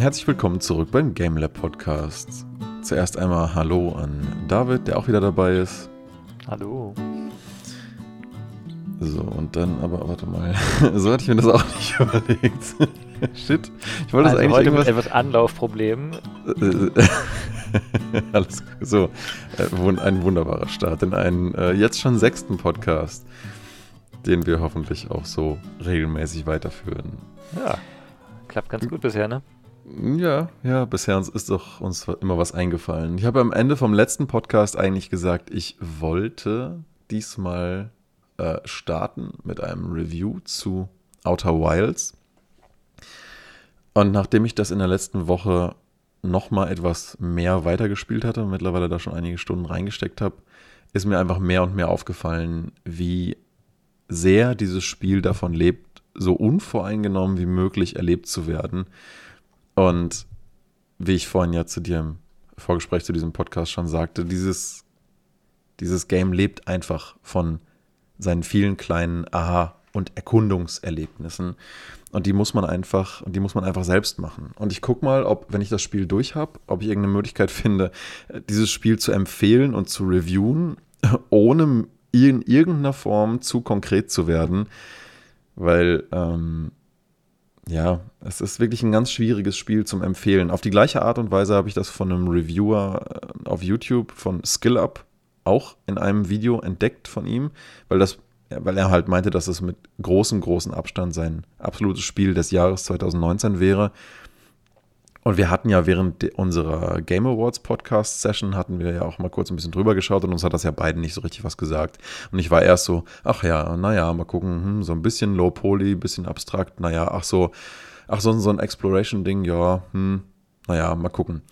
Herzlich willkommen zurück beim GameLab Podcast. Zuerst einmal Hallo an David, der auch wieder dabei ist. Hallo. So, und dann, aber warte mal. so hatte ich mir das auch nicht überlegt. Shit. Ich wollte also das eigentlich heute irgendwas... mit etwas Anlaufproblem. Alles gut. So, äh, ein wunderbarer Start in einen äh, jetzt schon sechsten Podcast, den wir hoffentlich auch so regelmäßig weiterführen. Ja, klappt ganz gut bisher, ne? Ja, ja, bisher ist doch uns immer was eingefallen. Ich habe am Ende vom letzten Podcast eigentlich gesagt, ich wollte diesmal äh, starten mit einem Review zu Outer Wilds. Und nachdem ich das in der letzten Woche nochmal etwas mehr weitergespielt hatte mittlerweile da schon einige Stunden reingesteckt habe, ist mir einfach mehr und mehr aufgefallen, wie sehr dieses Spiel davon lebt, so unvoreingenommen wie möglich erlebt zu werden. Und wie ich vorhin ja zu dir im Vorgespräch zu diesem Podcast schon sagte, dieses, dieses Game lebt einfach von seinen vielen kleinen Aha- und Erkundungserlebnissen. Und die muss man einfach, die muss man einfach selbst machen. Und ich gucke mal, ob, wenn ich das Spiel durch habe, ob ich irgendeine Möglichkeit finde, dieses Spiel zu empfehlen und zu reviewen, ohne in irgendeiner Form zu konkret zu werden. Weil, ähm, ja, es ist wirklich ein ganz schwieriges Spiel zum Empfehlen. Auf die gleiche Art und Weise habe ich das von einem Reviewer äh, auf YouTube von SkillUp auch in einem Video entdeckt von ihm, weil das weil er halt meinte, dass es mit großem, großem Abstand sein absolutes Spiel des Jahres 2019 wäre. Und wir hatten ja während unserer Game Awards Podcast Session hatten wir ja auch mal kurz ein bisschen drüber geschaut und uns hat das ja beiden nicht so richtig was gesagt. Und ich war erst so, ach ja, naja, mal gucken, hm, so ein bisschen Low Poly, bisschen abstrakt, naja, ach so, ach so, so ein Exploration-Ding, ja, hm, naja, mal gucken.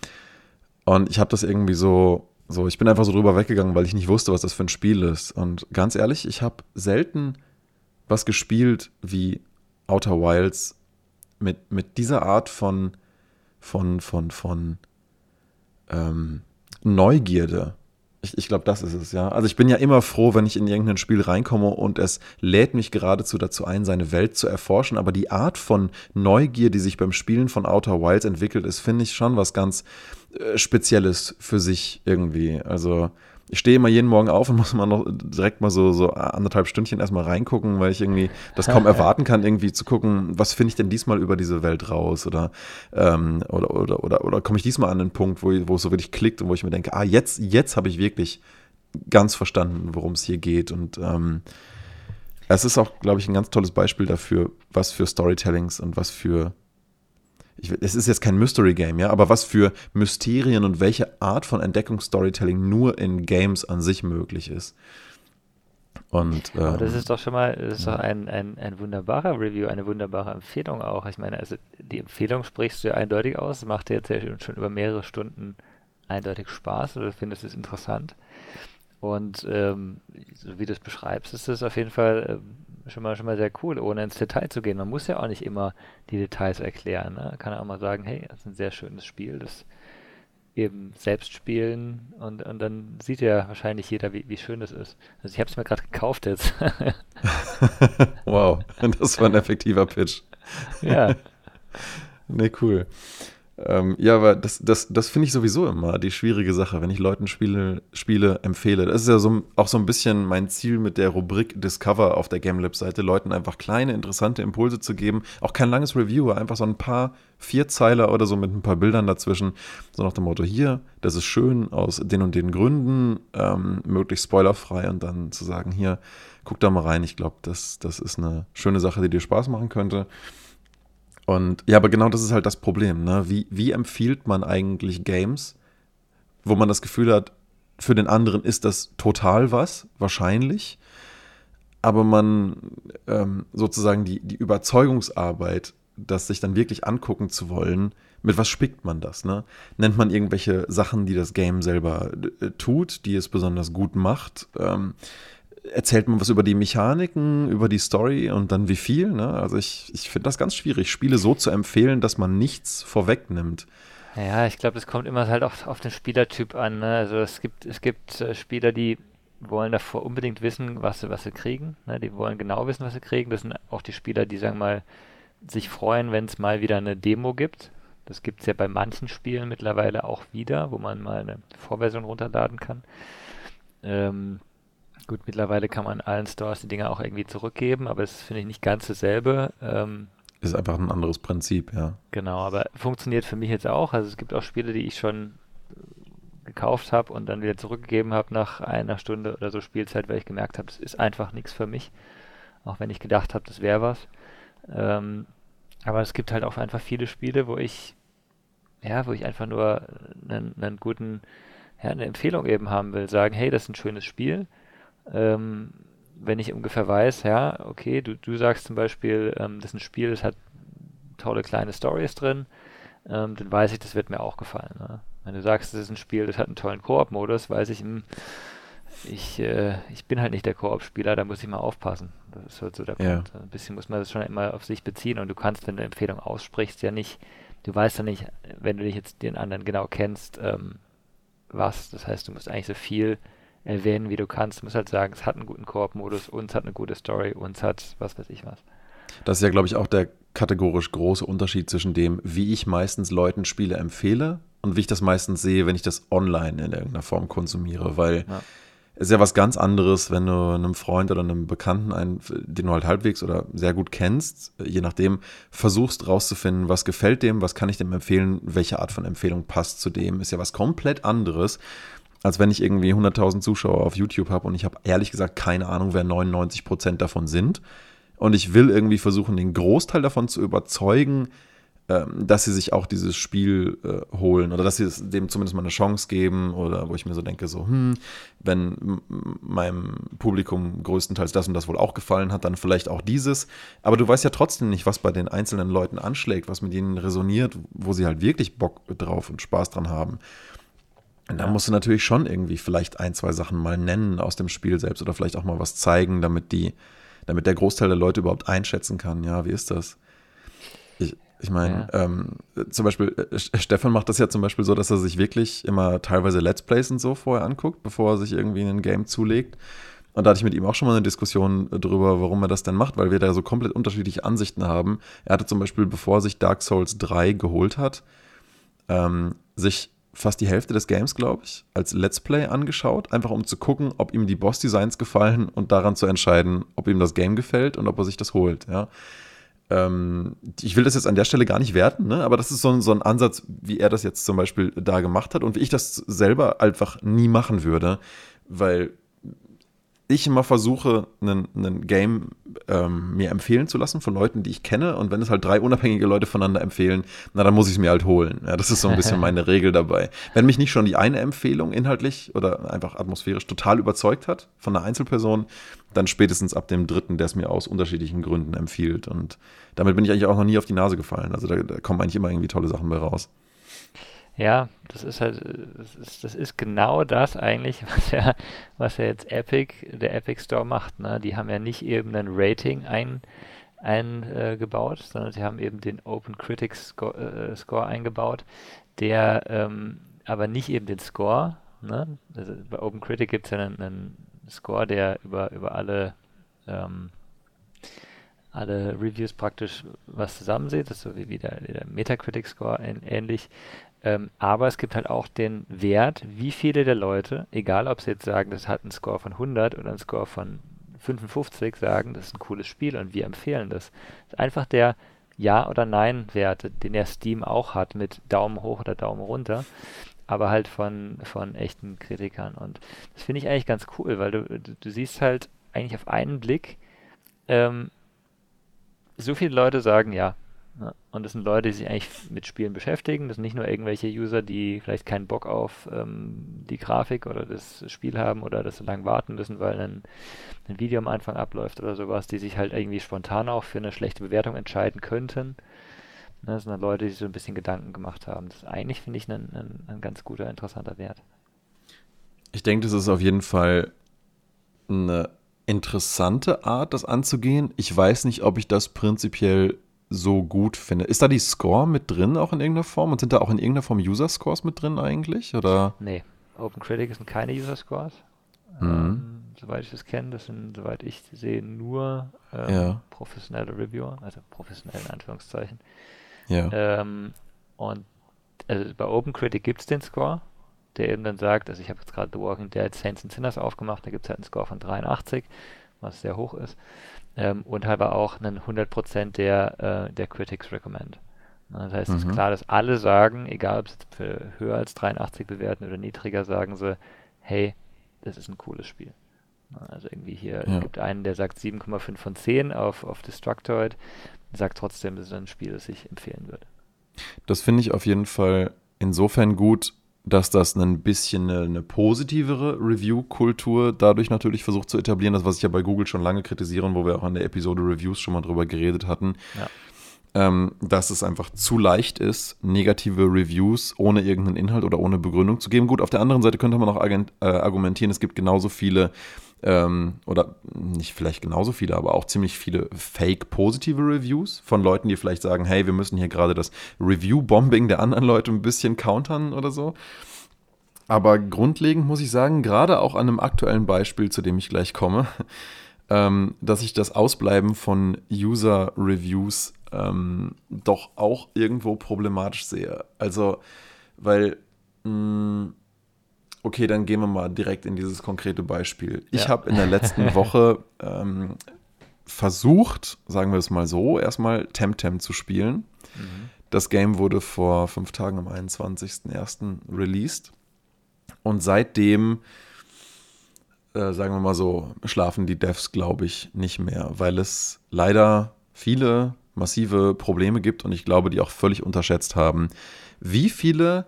Und ich habe das irgendwie so so, ich bin einfach so drüber weggegangen, weil ich nicht wusste, was das für ein Spiel ist. Und ganz ehrlich, ich habe selten was gespielt wie Outer Wilds mit, mit dieser Art von, von, von, von ähm, Neugierde. Ich, ich glaube, das ist es, ja. Also ich bin ja immer froh, wenn ich in irgendein Spiel reinkomme und es lädt mich geradezu dazu ein, seine Welt zu erforschen. Aber die Art von Neugier, die sich beim Spielen von Outer Wilds entwickelt, ist, finde ich, schon was ganz äh, Spezielles für sich irgendwie. Also ich stehe immer jeden Morgen auf und muss mal noch direkt mal so, so anderthalb Stündchen erstmal reingucken, weil ich irgendwie das kaum erwarten kann, irgendwie zu gucken, was finde ich denn diesmal über diese Welt raus oder, ähm, oder, oder, oder, oder komme ich diesmal an den Punkt, wo, wo es so wirklich klickt und wo ich mir denke, ah, jetzt, jetzt habe ich wirklich ganz verstanden, worum es hier geht und ähm, es ist auch, glaube ich, ein ganz tolles Beispiel dafür, was für Storytellings und was für ich, es ist jetzt kein Mystery Game, ja, aber was für Mysterien und welche Art von Entdeckungsstorytelling nur in Games an sich möglich ist. Und, ähm, das ist doch schon mal, das ist doch ein, ein, ein wunderbarer Review, eine wunderbare Empfehlung auch. Ich meine, also die Empfehlung sprichst du ja eindeutig aus, macht dir jetzt ja schon über mehrere Stunden eindeutig Spaß oder findest es interessant. Und ähm, so wie du es beschreibst, ist es auf jeden Fall ähm, schon mal, schon mal sehr cool, ohne ins Detail zu gehen. Man muss ja auch nicht immer die Details erklären. Ne? Kann auch mal sagen, hey, das ist ein sehr schönes Spiel, das eben selbst spielen und, und dann sieht ja wahrscheinlich jeder, wie, wie schön das ist. Also ich habe es mir gerade gekauft jetzt. wow, das war ein effektiver Pitch. Ja. nee, cool. Ähm, ja, aber das, das, das finde ich sowieso immer die schwierige Sache, wenn ich Leuten Spiele, Spiele empfehle. Das ist ja so, auch so ein bisschen mein Ziel mit der Rubrik Discover auf der GameLab-Seite, Leuten einfach kleine, interessante Impulse zu geben. Auch kein langes Review, einfach so ein paar Vierzeiler oder so mit ein paar Bildern dazwischen. So nach dem Motto, hier, das ist schön aus den und den Gründen, ähm, möglichst spoilerfrei und dann zu sagen, hier, guck da mal rein. Ich glaube, das, das ist eine schöne Sache, die dir Spaß machen könnte. Und ja, aber genau das ist halt das Problem. Ne? Wie, wie empfiehlt man eigentlich Games, wo man das Gefühl hat, für den anderen ist das total was, wahrscheinlich, aber man ähm, sozusagen die, die Überzeugungsarbeit, das sich dann wirklich angucken zu wollen, mit was spickt man das? Ne? Nennt man irgendwelche Sachen, die das Game selber äh, tut, die es besonders gut macht? Ähm, erzählt man was über die Mechaniken, über die Story und dann wie viel. Ne? Also ich, ich finde das ganz schwierig, Spiele so zu empfehlen, dass man nichts vorwegnimmt. Ja, ich glaube, es kommt immer halt auch auf den Spielertyp an. Ne? Also es gibt, es gibt äh, Spieler, die wollen davor unbedingt wissen, was sie, was sie kriegen. Ne? Die wollen genau wissen, was sie kriegen. Das sind auch die Spieler, die, sagen mal, sich freuen, wenn es mal wieder eine Demo gibt. Das gibt es ja bei manchen Spielen mittlerweile auch wieder, wo man mal eine Vorversion runterladen kann. Ähm, gut, mittlerweile kann man allen Stores die Dinger auch irgendwie zurückgeben, aber es finde ich nicht ganz dasselbe. Ähm, ist einfach ein anderes Prinzip, ja. Genau, aber funktioniert für mich jetzt auch. Also es gibt auch Spiele, die ich schon gekauft habe und dann wieder zurückgegeben habe nach einer Stunde oder so Spielzeit, weil ich gemerkt habe, das ist einfach nichts für mich. Auch wenn ich gedacht habe, das wäre was. Ähm, aber es gibt halt auch einfach viele Spiele, wo ich, ja, wo ich einfach nur einen, einen guten, ja, eine Empfehlung eben haben will. Sagen, hey, das ist ein schönes Spiel. Ähm, wenn ich ungefähr weiß, ja, okay, du, du sagst zum Beispiel, ähm, das ist ein Spiel, das hat tolle kleine Stories drin, ähm, dann weiß ich, das wird mir auch gefallen. Ne? Wenn du sagst, das ist ein Spiel, das hat einen tollen Koop-Modus, weiß ich, mh, hm, ich, äh, ich bin halt nicht der Koop-Spieler, da muss ich mal aufpassen. Das ist halt so der ja. Punkt. Ein bisschen muss man das schon immer auf sich beziehen und du kannst, wenn du eine Empfehlung aussprichst, ja nicht, du weißt ja nicht, wenn du dich jetzt den anderen genau kennst, ähm, was. Das heißt, du musst eigentlich so viel erwähnen, wie du kannst. Du musst halt sagen, es hat einen guten Koop-Modus und es hat eine gute Story und es hat was weiß ich was. Das ist ja, glaube ich, auch der kategorisch große Unterschied zwischen dem, wie ich meistens Leuten Spiele empfehle und wie ich das meistens sehe, wenn ich das online in irgendeiner Form konsumiere, weil ja. es ist ja was ganz anderes, wenn du einem Freund oder einem Bekannten, einen, den du halt halbwegs oder sehr gut kennst, je nachdem, versuchst rauszufinden, was gefällt dem, was kann ich dem empfehlen, welche Art von Empfehlung passt zu dem, ist ja was komplett anderes, als wenn ich irgendwie 100.000 Zuschauer auf YouTube habe und ich habe ehrlich gesagt keine Ahnung, wer 99% davon sind. Und ich will irgendwie versuchen, den Großteil davon zu überzeugen, ähm, dass sie sich auch dieses Spiel äh, holen oder dass sie dem zumindest mal eine Chance geben oder wo ich mir so denke, so, hm, wenn meinem Publikum größtenteils das und das wohl auch gefallen hat, dann vielleicht auch dieses. Aber du weißt ja trotzdem nicht, was bei den einzelnen Leuten anschlägt, was mit ihnen resoniert, wo sie halt wirklich Bock drauf und Spaß dran haben. Und da musst du natürlich schon irgendwie vielleicht ein, zwei Sachen mal nennen aus dem Spiel selbst oder vielleicht auch mal was zeigen, damit die, damit der Großteil der Leute überhaupt einschätzen kann, ja, wie ist das? Ich, ich meine, ja. ähm, zum Beispiel, äh, Stefan macht das ja zum Beispiel so, dass er sich wirklich immer teilweise Let's Plays und so vorher anguckt, bevor er sich irgendwie ein Game zulegt. Und da hatte ich mit ihm auch schon mal eine Diskussion darüber, warum er das denn macht, weil wir da so komplett unterschiedliche Ansichten haben. Er hatte zum Beispiel, bevor er sich Dark Souls 3 geholt hat, ähm, sich fast die Hälfte des Games, glaube ich, als Let's Play angeschaut, einfach um zu gucken, ob ihm die Boss-Designs gefallen und daran zu entscheiden, ob ihm das Game gefällt und ob er sich das holt. Ja. Ähm, ich will das jetzt an der Stelle gar nicht werten, ne? aber das ist so ein, so ein Ansatz, wie er das jetzt zum Beispiel da gemacht hat und wie ich das selber einfach nie machen würde, weil ich immer versuche, ein Game ähm, mir empfehlen zu lassen von Leuten, die ich kenne. Und wenn es halt drei unabhängige Leute voneinander empfehlen, na, dann muss ich es mir halt holen. Ja, das ist so ein bisschen meine Regel dabei. Wenn mich nicht schon die eine Empfehlung inhaltlich oder einfach atmosphärisch total überzeugt hat von einer Einzelperson, dann spätestens ab dem dritten, der es mir aus unterschiedlichen Gründen empfiehlt. Und damit bin ich eigentlich auch noch nie auf die Nase gefallen. Also da, da kommen eigentlich immer irgendwie tolle Sachen bei raus. Ja, das ist halt, das ist, das ist genau das eigentlich, was ja, was ja jetzt Epic, der Epic Store macht. Ne? Die haben ja nicht eben ein Rating ein, eingebaut, äh, sondern sie haben eben den Open Critics Score, äh, Score eingebaut, der ähm, aber nicht eben den Score. Ne? Also bei Open Critic gibt es ja einen, einen, Score, der über, über alle ähm, alle Reviews praktisch was zusammensieht. Das ist so wie der, der Metacritic-Score ähnlich. Ähm, aber es gibt halt auch den Wert, wie viele der Leute, egal ob sie jetzt sagen, das hat einen Score von 100 oder einen Score von 55, sagen, das ist ein cooles Spiel und wir empfehlen das. das ist einfach der Ja- oder Nein-Wert, den ja Steam auch hat mit Daumen hoch oder Daumen runter, aber halt von, von echten Kritikern. Und das finde ich eigentlich ganz cool, weil du, du, du siehst halt eigentlich auf einen Blick, ähm, so viele Leute sagen, ja, und das sind Leute, die sich eigentlich mit Spielen beschäftigen. Das sind nicht nur irgendwelche User, die vielleicht keinen Bock auf ähm, die Grafik oder das Spiel haben oder das so lange warten müssen, weil ein, ein Video am Anfang abläuft oder sowas, die sich halt irgendwie spontan auch für eine schlechte Bewertung entscheiden könnten. Ne, das sind dann Leute, die sich so ein bisschen Gedanken gemacht haben. Das ist eigentlich, finde ich, ein, ein, ein ganz guter, interessanter Wert. Ich denke, das ist auf jeden Fall eine interessante Art, das anzugehen. Ich weiß nicht, ob ich das prinzipiell so gut finde. Ist da die Score mit drin auch in irgendeiner Form? Und sind da auch in irgendeiner Form User-Scores mit drin eigentlich? Oder? Nee, OpenCritic sind keine User-Scores. Mhm. Ähm, soweit ich das kenne, das sind, soweit ich sehe, nur ähm, ja. professionelle Reviewer, also professionell in Anführungszeichen. Ja. Ähm, und also bei OpenCritic gibt es den Score, der eben dann sagt, also ich habe jetzt gerade The Walking Dead Saints and Sinners aufgemacht, da gibt es halt einen Score von 83, was sehr hoch ist. Ähm, und halt aber auch einen 100% der, äh, der Critics Recommend. Das heißt, es ist mhm. klar, dass alle sagen, egal ob sie für höher als 83 bewerten oder niedriger, sagen sie, hey, das ist ein cooles Spiel. Also irgendwie hier, ja. es gibt einen, der sagt 7,5 von 10 auf, auf Destructoid, sagt trotzdem, das ist ein Spiel, das ich empfehlen würde. Das finde ich auf jeden Fall insofern gut, dass das ein bisschen eine, eine positivere Review-Kultur dadurch natürlich versucht zu etablieren. Das, was ich ja bei Google schon lange kritisiere, wo wir auch an der Episode Reviews schon mal drüber geredet hatten. Ja. Ähm, dass es einfach zu leicht ist, negative Reviews ohne irgendeinen Inhalt oder ohne Begründung zu geben. Gut, auf der anderen Seite könnte man auch äh, argumentieren, es gibt genauso viele ähm, oder nicht vielleicht genauso viele, aber auch ziemlich viele fake-positive Reviews von Leuten, die vielleicht sagen, hey, wir müssen hier gerade das Review-Bombing der anderen Leute ein bisschen countern oder so. Aber grundlegend muss ich sagen, gerade auch an einem aktuellen Beispiel, zu dem ich gleich komme, ähm, dass ich das Ausbleiben von User-Reviews ähm, doch auch irgendwo problematisch sehe. Also, weil mh, mm, Okay, dann gehen wir mal direkt in dieses konkrete Beispiel. Ich ja. habe in der letzten Woche ähm, versucht, sagen wir es mal so, erstmal Temtem zu spielen. Mhm. Das Game wurde vor fünf Tagen am 21.01. released. Und seitdem, äh, sagen wir mal so, schlafen die Devs, glaube ich, nicht mehr, weil es leider viele massive Probleme gibt und ich glaube, die auch völlig unterschätzt haben, wie viele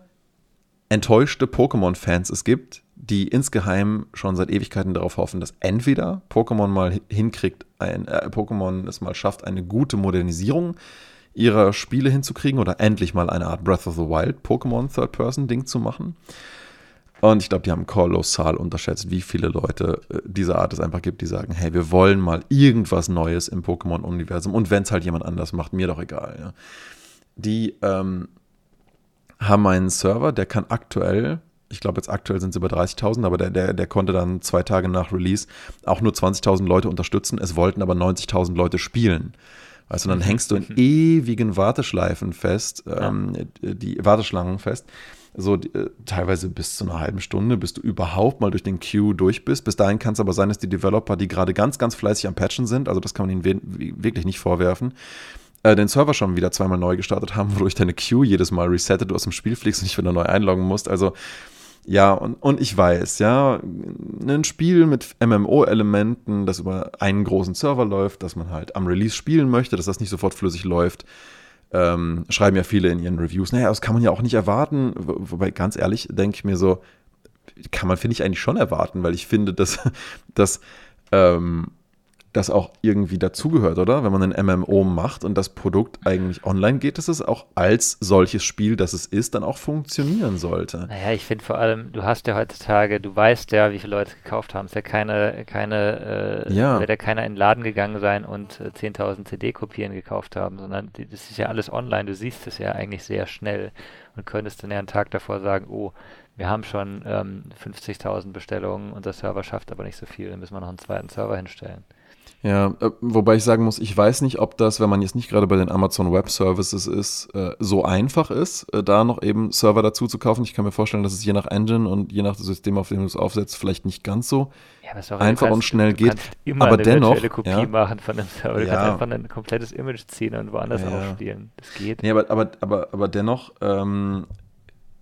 enttäuschte Pokémon-Fans es gibt, die insgeheim schon seit Ewigkeiten darauf hoffen, dass entweder Pokémon mal hinkriegt, ein äh, Pokémon es mal schafft, eine gute Modernisierung ihrer Spiele hinzukriegen oder endlich mal eine Art Breath of the Wild Pokémon Third-Person-Ding zu machen. Und ich glaube, die haben kolossal unterschätzt, wie viele Leute äh, dieser Art es einfach gibt, die sagen, hey, wir wollen mal irgendwas Neues im Pokémon-Universum und wenn es halt jemand anders macht, mir doch egal. Ja. Die ähm, haben einen Server, der kann aktuell, ich glaube jetzt aktuell sind es über 30.000, aber der, der, der konnte dann zwei Tage nach Release auch nur 20.000 Leute unterstützen. Es wollten aber 90.000 Leute spielen. Weißt du, dann mhm. hängst du in ewigen Warteschleifen fest, ähm, die Warteschlangen fest. So äh, teilweise bis zu einer halben Stunde, bis du überhaupt mal durch den Queue durch bist. Bis dahin kann es aber sein, dass die Developer, die gerade ganz, ganz fleißig am Patchen sind, also das kann man ihnen wirklich nicht vorwerfen, äh, den Server schon wieder zweimal neu gestartet haben, wodurch deine Queue jedes Mal resettet, du aus dem Spiel fliegst und dich wieder neu einloggen musst. Also ja, und, und ich weiß, ja, ein Spiel mit MMO-Elementen, das über einen großen Server läuft, dass man halt am Release spielen möchte, dass das nicht sofort flüssig läuft, ähm, schreiben ja viele in ihren Reviews. Naja, das kann man ja auch nicht erwarten. Wobei, ganz ehrlich, denke ich mir so, kann man, finde ich, eigentlich schon erwarten, weil ich finde, dass, dass ähm, das auch irgendwie dazugehört, oder? Wenn man ein MMO macht und das Produkt eigentlich online geht, dass es auch als solches Spiel, das es ist, dann auch funktionieren sollte. Naja, ich finde vor allem, du hast ja heutzutage, du weißt ja, wie viele Leute es gekauft haben. Es ist ja keine, keine, äh, ja. wird ja keiner in den Laden gegangen sein und äh, 10.000 CD-Kopien gekauft haben, sondern die, das ist ja alles online. Du siehst es ja eigentlich sehr schnell und könntest dann ja einen Tag davor sagen, oh, wir haben schon ähm, 50.000 Bestellungen, unser Server schafft aber nicht so viel, dann müssen wir noch einen zweiten Server hinstellen. Ja, äh, wobei ich sagen muss, ich weiß nicht, ob das, wenn man jetzt nicht gerade bei den Amazon Web Services ist, äh, so einfach ist, äh, da noch eben Server dazu zu kaufen. Ich kann mir vorstellen, dass es je nach Engine und je nach System, auf dem du es aufsetzt, vielleicht nicht ganz so ja, einfach kannst, und schnell geht. Immer aber eine dennoch, Kopie ja, machen von dem Server. Du ja, kannst einfach ein komplettes Image ziehen und woanders ja, aufspielen. Das geht. Nee, aber, aber, aber, aber dennoch ähm,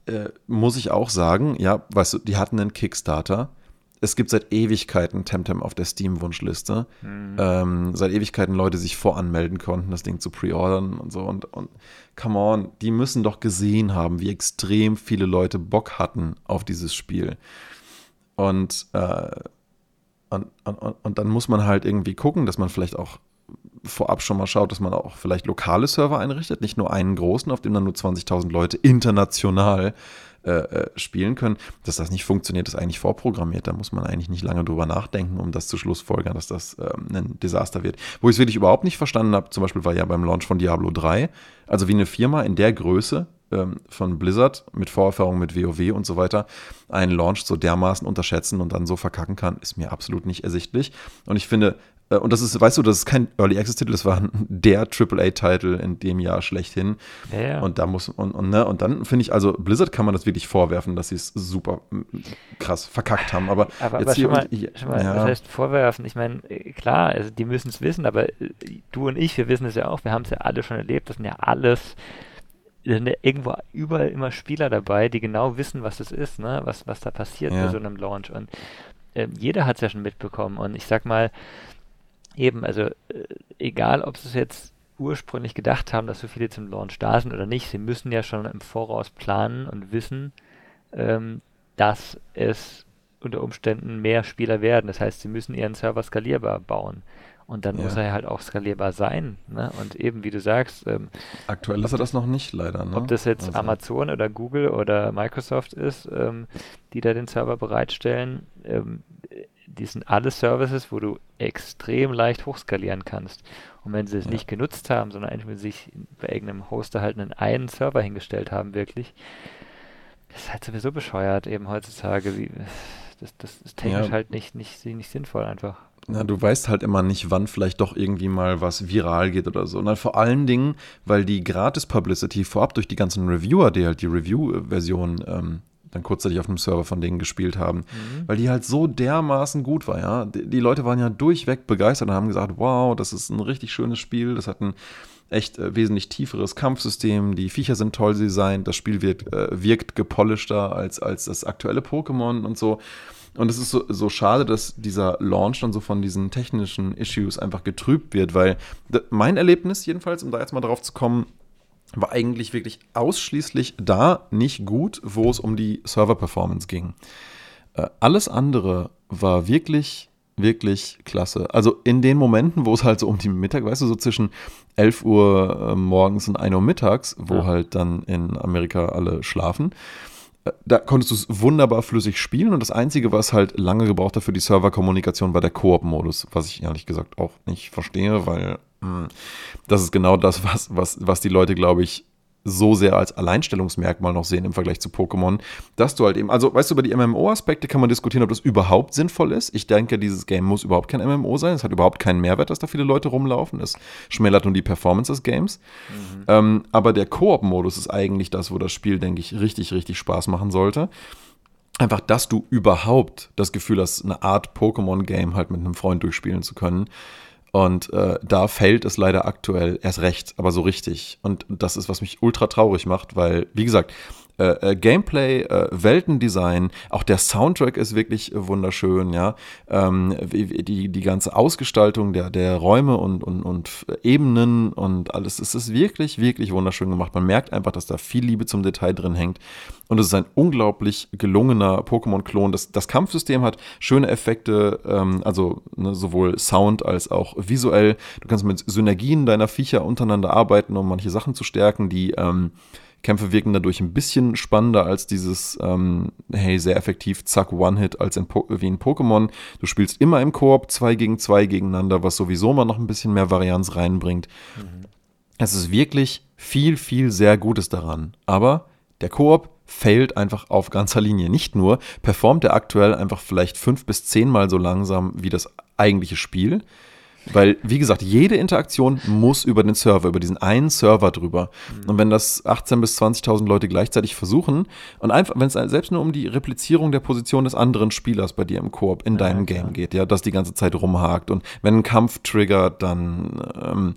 äh, muss ich auch sagen, ja, weißt du, die hatten einen Kickstarter es gibt seit Ewigkeiten Temtem auf der Steam-Wunschliste. Mhm. Ähm, seit Ewigkeiten Leute sich voranmelden konnten, das Ding zu preordern und so. Und, und come on, die müssen doch gesehen haben, wie extrem viele Leute Bock hatten auf dieses Spiel. Und, äh, und, und, und dann muss man halt irgendwie gucken, dass man vielleicht auch vorab schon mal schaut, dass man auch vielleicht lokale Server einrichtet, nicht nur einen großen, auf dem dann nur 20.000 Leute international äh, äh, spielen können. Dass das nicht funktioniert, ist eigentlich vorprogrammiert. Da muss man eigentlich nicht lange drüber nachdenken, um das zu schlussfolgern, dass das ähm, ein Desaster wird. Wo ich es wirklich überhaupt nicht verstanden habe, zum Beispiel war ja beim Launch von Diablo 3, also wie eine Firma in der Größe ähm, von Blizzard mit Vorerfahrung mit WoW und so weiter einen Launch so dermaßen unterschätzen und dann so verkacken kann, ist mir absolut nicht ersichtlich. Und ich finde, und das ist, weißt du, das ist kein Early Access Titel, das war der AAA-Titel in dem Jahr schlechthin. Ja, ja. Und da muss und, und, ne, und dann finde ich, also Blizzard kann man das wirklich vorwerfen, dass sie es super krass verkackt haben. Aber, aber, jetzt aber hier schon mal, und, schon mal ja, was heißt vorwerfen? Ich meine, äh, klar, also die müssen es wissen, aber äh, du und ich, wir wissen es ja auch, wir haben es ja alle schon erlebt, das sind ja alles da sind ja irgendwo überall immer Spieler dabei, die genau wissen, was es ist, ne? was, was da passiert bei so einem Launch. Und ähm, jeder hat es ja schon mitbekommen. Und ich sag mal, eben, also äh, egal, ob sie es jetzt ursprünglich gedacht haben, dass so viele zum Launch da sind oder nicht, sie müssen ja schon im Voraus planen und wissen, ähm, dass es unter Umständen mehr Spieler werden. Das heißt, sie müssen ihren Server skalierbar bauen. Und dann Ja. muss er halt auch skalierbar sein. Ne? Und eben, wie du sagst, ähm, aktuell ist er das noch nicht, leider. Ne? ob das jetzt Also, Amazon oder Google oder Microsoft ist, ähm, die da den Server bereitstellen, ähm, die sind alle Services, wo du extrem leicht hochskalieren kannst. Und wenn sie es Ja. nicht genutzt haben, sondern einfach sich bei irgendeinem Hoster halt einen einen Server hingestellt haben, wirklich, das ist halt sowieso bescheuert eben heutzutage. Wie, das, das ist technisch Ja. halt nicht, nicht, nicht sinnvoll einfach. Na, du weißt halt immer nicht, wann vielleicht doch irgendwie mal was viral geht oder so. Und dann vor allen Dingen, weil die Gratis-Publicity vorab durch die ganzen Reviewer, die halt die Review-Version ähm, dann kurzzeitig auf einem Server von denen gespielt haben, weil die halt so dermaßen gut war, ja. Die, die Leute waren ja durchweg begeistert und haben gesagt, wow, das ist ein richtig schönes Spiel, das hat ein echt äh, wesentlich tieferes Kampfsystem, die Viecher sind toll designt, das Spiel wird, äh, wirkt gepolischter als, als das aktuelle Pokémon und so. Und es ist so, so schade, dass dieser Launch dann so von diesen technischen Issues einfach getrübt wird, weil mein Erlebnis jedenfalls, um da jetzt mal drauf zu kommen, war eigentlich wirklich ausschließlich da nicht gut, wo es um die Server-Performance ging. Äh, alles andere war wirklich, wirklich klasse. Also in den Momenten, wo es halt so um die Mittag, weißt du, so zwischen 11 Uhr äh, morgens und 1 Uhr mittags, wo Ja. halt dann in Amerika alle schlafen, äh, da konntest du es wunderbar flüssig spielen und das Einzige, was halt lange gebraucht hat für die Serverkommunikation, war der Koop-Modus, was ich ehrlich gesagt auch nicht verstehe, weil das ist genau das, was, was, was die Leute, glaube ich, so sehr als Alleinstellungsmerkmal noch sehen im Vergleich zu Pokémon, dass du halt eben, also weißt du, über die MMO-Aspekte kann man diskutieren, ob das überhaupt sinnvoll ist. Ich denke, dieses Game muss überhaupt kein MMO sein. Es hat überhaupt keinen Mehrwert, dass da viele Leute rumlaufen. Es schmälert nur die Performance des Games. Ähm, aber der Koop-Modus ist eigentlich das, wo das Spiel, denke ich, richtig, richtig Spaß machen sollte. Einfach, dass du überhaupt das Gefühl hast, eine Art Pokémon-Game halt mit einem Freund durchspielen zu können. Und äh, da fällt es leider aktuell erst recht, aber so richtig. Und das ist, was mich ultra traurig macht, weil, wie gesagt, äh, äh, Gameplay, äh, Weltendesign, auch der Soundtrack ist wirklich äh, wunderschön, ja. Ähm, die, die ganze Ausgestaltung der, der Räume und, und, und Ebenen und alles, es ist wirklich, wirklich wunderschön gemacht. Man merkt einfach, dass da viel Liebe zum Detail drin hängt. Und es ist ein unglaublich gelungener Pokémon-Klon. Das, das Kampfsystem hat schöne Effekte, ähm, also ne, sowohl Sound als auch visuell. Du kannst mit Synergien deiner Viecher untereinander arbeiten, um manche Sachen zu stärken, die ähm, Kämpfe wirken dadurch ein bisschen spannender als dieses, ähm, hey, sehr effektiv, zack, One-Hit als in po wie in Pokémon. Du spielst immer im Koop, zwei gegen zwei gegeneinander, was sowieso mal noch ein bisschen mehr Varianz reinbringt. Es ist wirklich viel, viel sehr Gutes daran. Aber der Koop failt einfach auf ganzer Linie. Nicht nur performt er aktuell einfach vielleicht fünf bis zehnmal so langsam wie das eigentliche Spiel. Weil, wie gesagt, jede Interaktion muss über den Server, über diesen einen Server drüber. Und wenn das 18.000 bis 20.000 Leute gleichzeitig versuchen und einfach, wenn es selbst nur um die Replizierung der Position des anderen Spielers bei dir im Koop in deinem klar. Game geht, ja, das die ganze Zeit rumhakt und wenn ein Kampf triggert, dann ähm,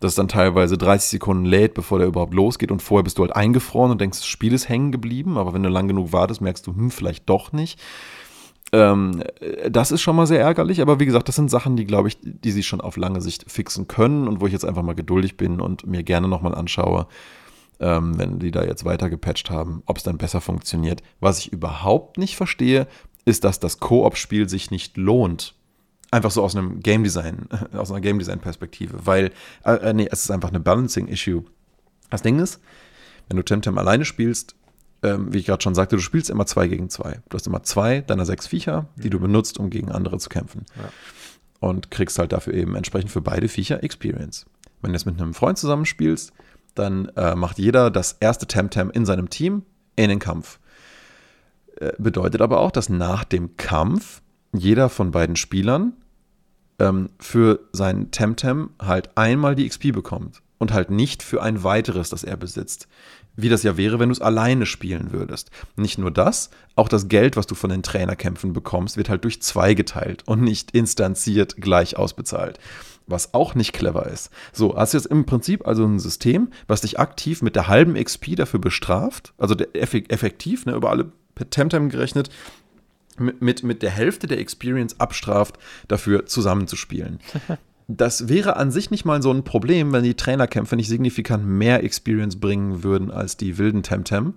das dann teilweise 30 Sekunden lädt, bevor der überhaupt losgeht und vorher bist du halt eingefroren und denkst, das Spiel ist hängen geblieben, aber wenn du lang genug wartest, merkst du, hm, vielleicht doch nicht. Ähm, äh, das ist schon mal sehr ärgerlich, aber wie gesagt, das sind Sachen, die, glaube ich, die sie schon auf lange Sicht fixen können und wo ich jetzt einfach mal geduldig bin und mir gerne nochmal anschaue, ähm, wenn die da jetzt weiter gepatcht haben, ob es dann besser funktioniert. Was ich überhaupt nicht verstehe, ist, dass das Koop-Spiel sich nicht lohnt. Einfach so aus einem Game Design, aus einer Game Design Perspektive, weil, äh, äh, nee, es ist einfach eine Balancing Issue. Das Ding ist, wenn du Temtem alleine spielst, ähm, wie ich gerade schon sagte, du spielst immer zwei gegen zwei. Du hast immer zwei deiner sechs Viecher, die du benutzt, um gegen andere zu kämpfen. Ja. Und kriegst halt dafür eben entsprechend für beide Viecher Experience. Wenn du jetzt mit einem Freund zusammenspielst, dann äh, macht jeder das erste Temtem in seinem Team in den Kampf. Äh, bedeutet aber auch, dass nach dem Kampf jeder von beiden Spielern ähm, für sein Temtem halt einmal die XP bekommt und halt nicht für ein weiteres, das er besitzt. Wie das ja wäre, wenn du es alleine spielen würdest. Nicht nur das, auch das Geld, was du von den Trainerkämpfen bekommst, wird halt durch zwei geteilt und nicht instanziert gleich ausbezahlt was auch nicht clever ist. So, hast du jetzt im Prinzip also ein System, was dich aktiv mit der halben XP dafür bestraft, also effektiv, ne, über alle Temtem gerechnet, mit, mit, mit der Hälfte der Experience abstraft, dafür zusammenzuspielen. Das wäre an sich nicht mal so ein Problem, wenn die Trainerkämpfe nicht signifikant mehr Experience bringen würden als die wilden Temtem.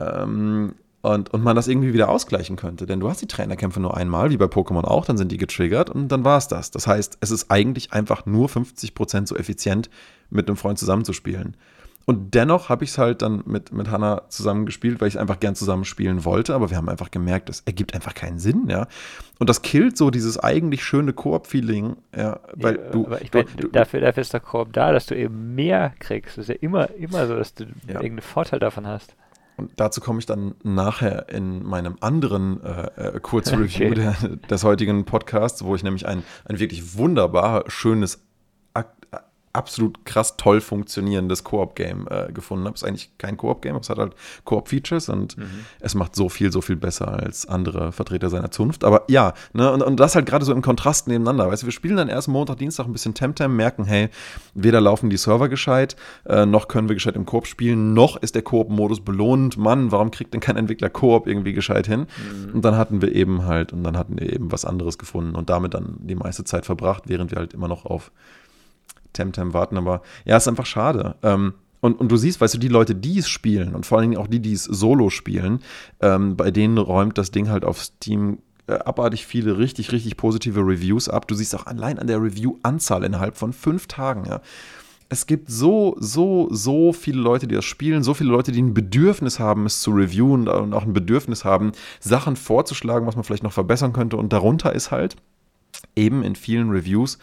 Ähm, und, und man das irgendwie wieder ausgleichen könnte. Denn du hast die Trainerkämpfe nur einmal, wie bei Pokémon auch, dann sind die getriggert und dann war es das. Das heißt, es ist eigentlich einfach nur 50% so effizient, mit einem Freund zusammenzuspielen. Und dennoch habe ich es halt dann mit, mit Hannah zusammengespielt, weil ich einfach gern zusammenspielen wollte, aber wir haben einfach gemerkt, es ergibt einfach keinen Sinn, ja. Und das killt so dieses eigentlich schöne Koop-Feeling, ja, weil ja, du, ich mein, du, dafür, dafür ist der Koop da, dass du eben mehr kriegst. Das ist ja immer, immer so, dass du ja. irgendeinen Vorteil davon hast. Und dazu komme ich dann nachher in meinem anderen äh, äh Kurzreview okay. des heutigen Podcasts, wo ich nämlich ein, ein wirklich wunderbar schönes absolut krass toll funktionierendes Koop-Game äh, gefunden habe. Es ist eigentlich kein Koop-Game, aber es hat halt Koop-Features und mhm. es macht so viel, so viel besser als andere Vertreter seiner Zunft. Aber ja, ne, und, und das halt gerade so im Kontrast nebeneinander. Weißt du, wir spielen dann erst Montag, Dienstag ein bisschen Temtem, merken, hey, weder laufen die Server gescheit, äh, noch können wir gescheit im Koop spielen, noch ist der Koop-Modus belohnt. Mann, warum kriegt denn kein Entwickler Koop irgendwie gescheit hin? Mhm. Und dann hatten wir eben halt, und dann hatten wir eben was anderes gefunden und damit dann die meiste Zeit verbracht, während wir halt immer noch auf Temtem warten, aber ja, ist einfach schade. Ähm, und, und du siehst, weißt du, die Leute, die es spielen und vor allen Dingen auch die, die es solo spielen, ähm, bei denen räumt das Ding halt auf Steam äh, abartig viele richtig, richtig positive Reviews ab. Du siehst auch allein an der Review-Anzahl innerhalb von fünf Tagen, ja. Es gibt so, so, so viele Leute, die das spielen, so viele Leute, die ein Bedürfnis haben, es zu reviewen und auch ein Bedürfnis haben, Sachen vorzuschlagen, was man vielleicht noch verbessern könnte. Und darunter ist halt eben in vielen Reviews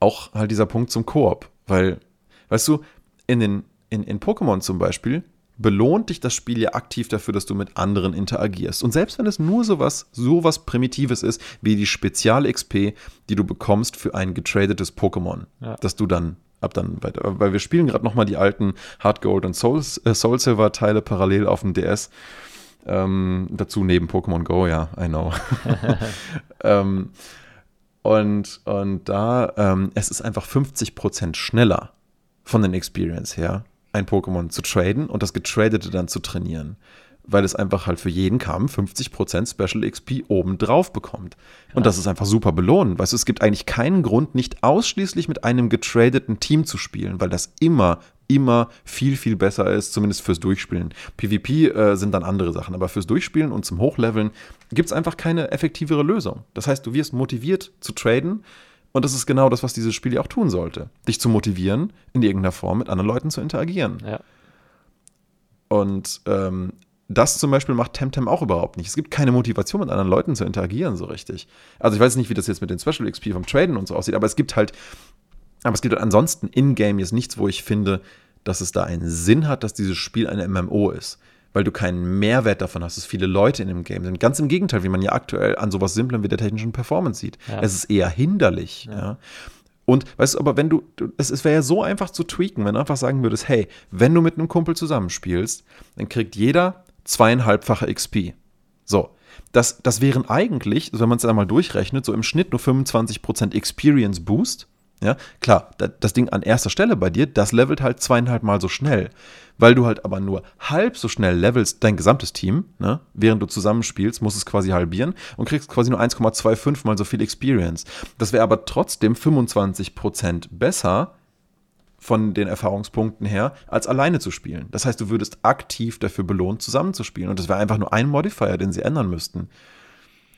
auch halt dieser Punkt zum Koop. Weil, weißt du, in, den, in, in Pokémon zum Beispiel belohnt dich das Spiel ja aktiv dafür, dass du mit anderen interagierst. Und selbst wenn es nur sowas, sowas Primitives ist, wie die Spezial-XP, die du bekommst für ein getradetes Pokémon, ja. dass du dann ab dann weiter, weil wir spielen gerade nochmal die alten Hard Gold und Soul, äh, Soul Silver Teile parallel auf dem DS. Ähm, dazu neben Pokémon Go, ja, I know. ähm, und, und da, ähm, es ist einfach 50% schneller von den Experience her, ein Pokémon zu traden und das Getradete dann zu trainieren. Weil es einfach halt für jeden Kampf 50% Special XP obendrauf bekommt. Und das ist einfach super belohnt. Weißt du, es gibt eigentlich keinen Grund, nicht ausschließlich mit einem getradeten Team zu spielen, weil das immer immer viel, viel besser ist, zumindest fürs Durchspielen. PvP äh, sind dann andere Sachen, aber fürs Durchspielen und zum Hochleveln gibt es einfach keine effektivere Lösung. Das heißt, du wirst motiviert zu traden und das ist genau das, was dieses Spiel ja auch tun sollte. Dich zu motivieren, in irgendeiner Form mit anderen Leuten zu interagieren. Ja. Und ähm, das zum Beispiel macht Temtem auch überhaupt nicht. Es gibt keine Motivation, mit anderen Leuten zu interagieren, so richtig. Also ich weiß nicht, wie das jetzt mit den Special XP vom Traden und so aussieht, aber es gibt halt aber es gibt ansonsten in-game jetzt nichts, wo ich finde, dass es da einen Sinn hat, dass dieses Spiel eine MMO ist. Weil du keinen Mehrwert davon hast, dass viele Leute in dem Game sind. Ganz im Gegenteil, wie man ja aktuell an sowas Simplem wie der technischen Performance sieht. Ja. Es ist eher hinderlich. Ja. ja. Und weißt du, aber wenn du, es, es wäre ja so einfach zu tweaken, wenn du einfach sagen würdest, hey, wenn du mit einem Kumpel zusammenspielst, dann kriegt jeder zweieinhalbfache XP. So, das, das wären eigentlich, wenn man es einmal durchrechnet, so im Schnitt nur 25% Experience Boost ja, klar, das Ding an erster Stelle bei dir, das levelt halt zweieinhalb Mal so schnell. Weil du halt aber nur halb so schnell levelst dein gesamtes Team, ne? während du zusammenspielst, musst es quasi halbieren und kriegst quasi nur 1,25 mal so viel Experience. Das wäre aber trotzdem 25% besser von den Erfahrungspunkten her, als alleine zu spielen. Das heißt, du würdest aktiv dafür belohnt, zusammenzuspielen. Und das wäre einfach nur ein Modifier, den sie ändern müssten.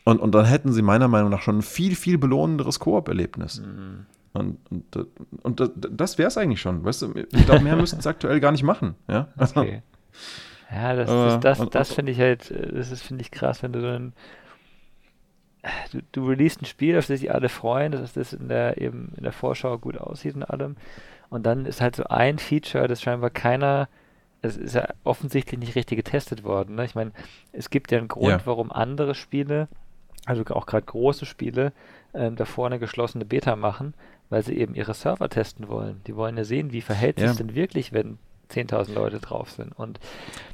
Und, und dann hätten sie meiner Meinung nach schon ein viel, viel belohnenderes Koop-Erlebnis. Mhm. Und, und, und das wäre es eigentlich schon. Weißt du, ich glaube, mehr müssten es aktuell gar nicht machen. Ja, okay. ja das, das, das, das, das finde ich halt, das ist, finde ich krass, wenn du so ein du, du releast ein Spiel, auf das sich alle freuen, dass das in der eben in der Vorschau gut aussieht und allem. Und dann ist halt so ein Feature, das scheinbar keiner, es ist ja offensichtlich nicht richtig getestet worden. Ne? Ich meine, es gibt ja einen Grund, ja. warum andere Spiele also auch gerade große Spiele, ähm, davor eine geschlossene Beta machen, weil sie eben ihre Server testen wollen. Die wollen ja sehen, wie verhält ja. sich denn wirklich, wenn 10.000 Leute drauf sind. Und,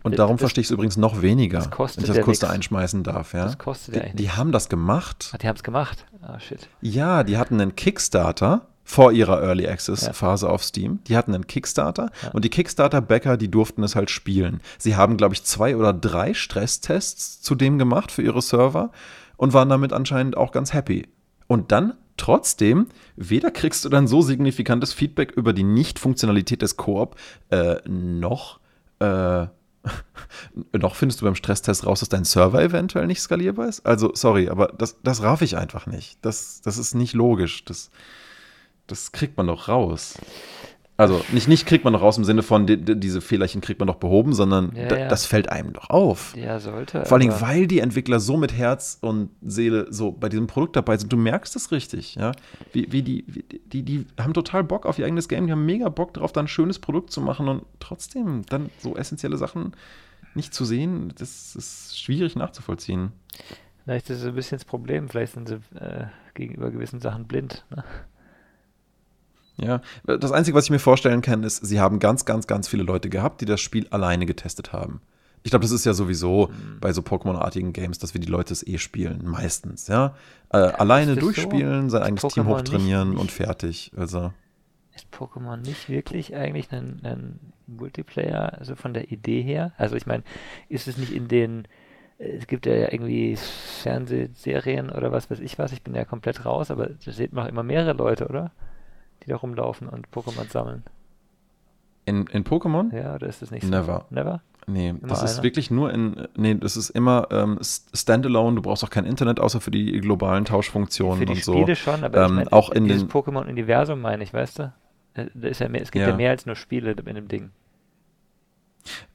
und darum das, verstehe ich es übrigens noch weniger, das kostet wenn ich das kurz da einschmeißen darf. Ja? Das kostet ja die, die haben das gemacht. Ach, die haben es gemacht? Ah, shit. Ja, die hatten einen Kickstarter vor ihrer Early Access Phase ja. auf Steam. Die hatten einen Kickstarter ja. und die Kickstarter-Bäcker, die durften es halt spielen. Sie haben, glaube ich, zwei oder drei Stresstests zu dem gemacht für ihre Server und waren damit anscheinend auch ganz happy. Und dann trotzdem, weder kriegst du dann so signifikantes Feedback über die Nicht-Funktionalität des Koop, äh, noch, äh, noch findest du beim Stresstest raus, dass dein Server eventuell nicht skalierbar ist. Also, sorry, aber das, das raff ich einfach nicht. Das, das ist nicht logisch. Das, das kriegt man doch raus. Also nicht, nicht kriegt man doch raus im Sinne von, die, die, diese Fehlerchen kriegt man doch behoben, sondern ja, ja. das fällt einem doch auf. Ja, sollte. Vor allem, weil die Entwickler so mit Herz und Seele so bei diesem Produkt dabei sind. Du merkst es richtig, ja. Wie, wie die, wie, die, die haben total Bock auf ihr eigenes Game, die haben mega Bock darauf, da ein schönes Produkt zu machen und trotzdem dann so essentielle Sachen nicht zu sehen, das ist schwierig nachzuvollziehen. Vielleicht ist es ein bisschen das Problem, vielleicht sind sie äh, gegenüber gewissen Sachen blind. Ne? Ja, das Einzige, was ich mir vorstellen kann, ist, sie haben ganz, ganz, ganz viele Leute gehabt, die das Spiel alleine getestet haben. Ich glaube, das ist ja sowieso mhm. bei so Pokémon-artigen Games, dass wir die Leute es eh spielen, meistens, ja. Äh, alleine durchspielen, so? sein eigenes Team hochtrainieren nicht, und fertig. Also. Ist Pokémon nicht wirklich eigentlich ein, ein Multiplayer, also von der Idee her? Also ich meine, ist es nicht in den es gibt ja irgendwie Fernsehserien oder was weiß ich was, ich bin ja komplett raus, aber da sieht man auch immer mehrere Leute, oder? Die da rumlaufen und Pokémon sammeln. In, in Pokémon? Ja, oder ist das nicht so? Never. Never? Nee, immer das einer? ist wirklich nur in, nee, das ist immer ähm, Standalone, du brauchst auch kein Internet, außer für die globalen Tauschfunktionen für die und Spiele so. schon, aber ähm, ich mein, auch in dieses Pokémon-Universum meine ich, weißt du? Äh, da ist ja mehr, es gibt ja. ja mehr als nur Spiele in dem Ding.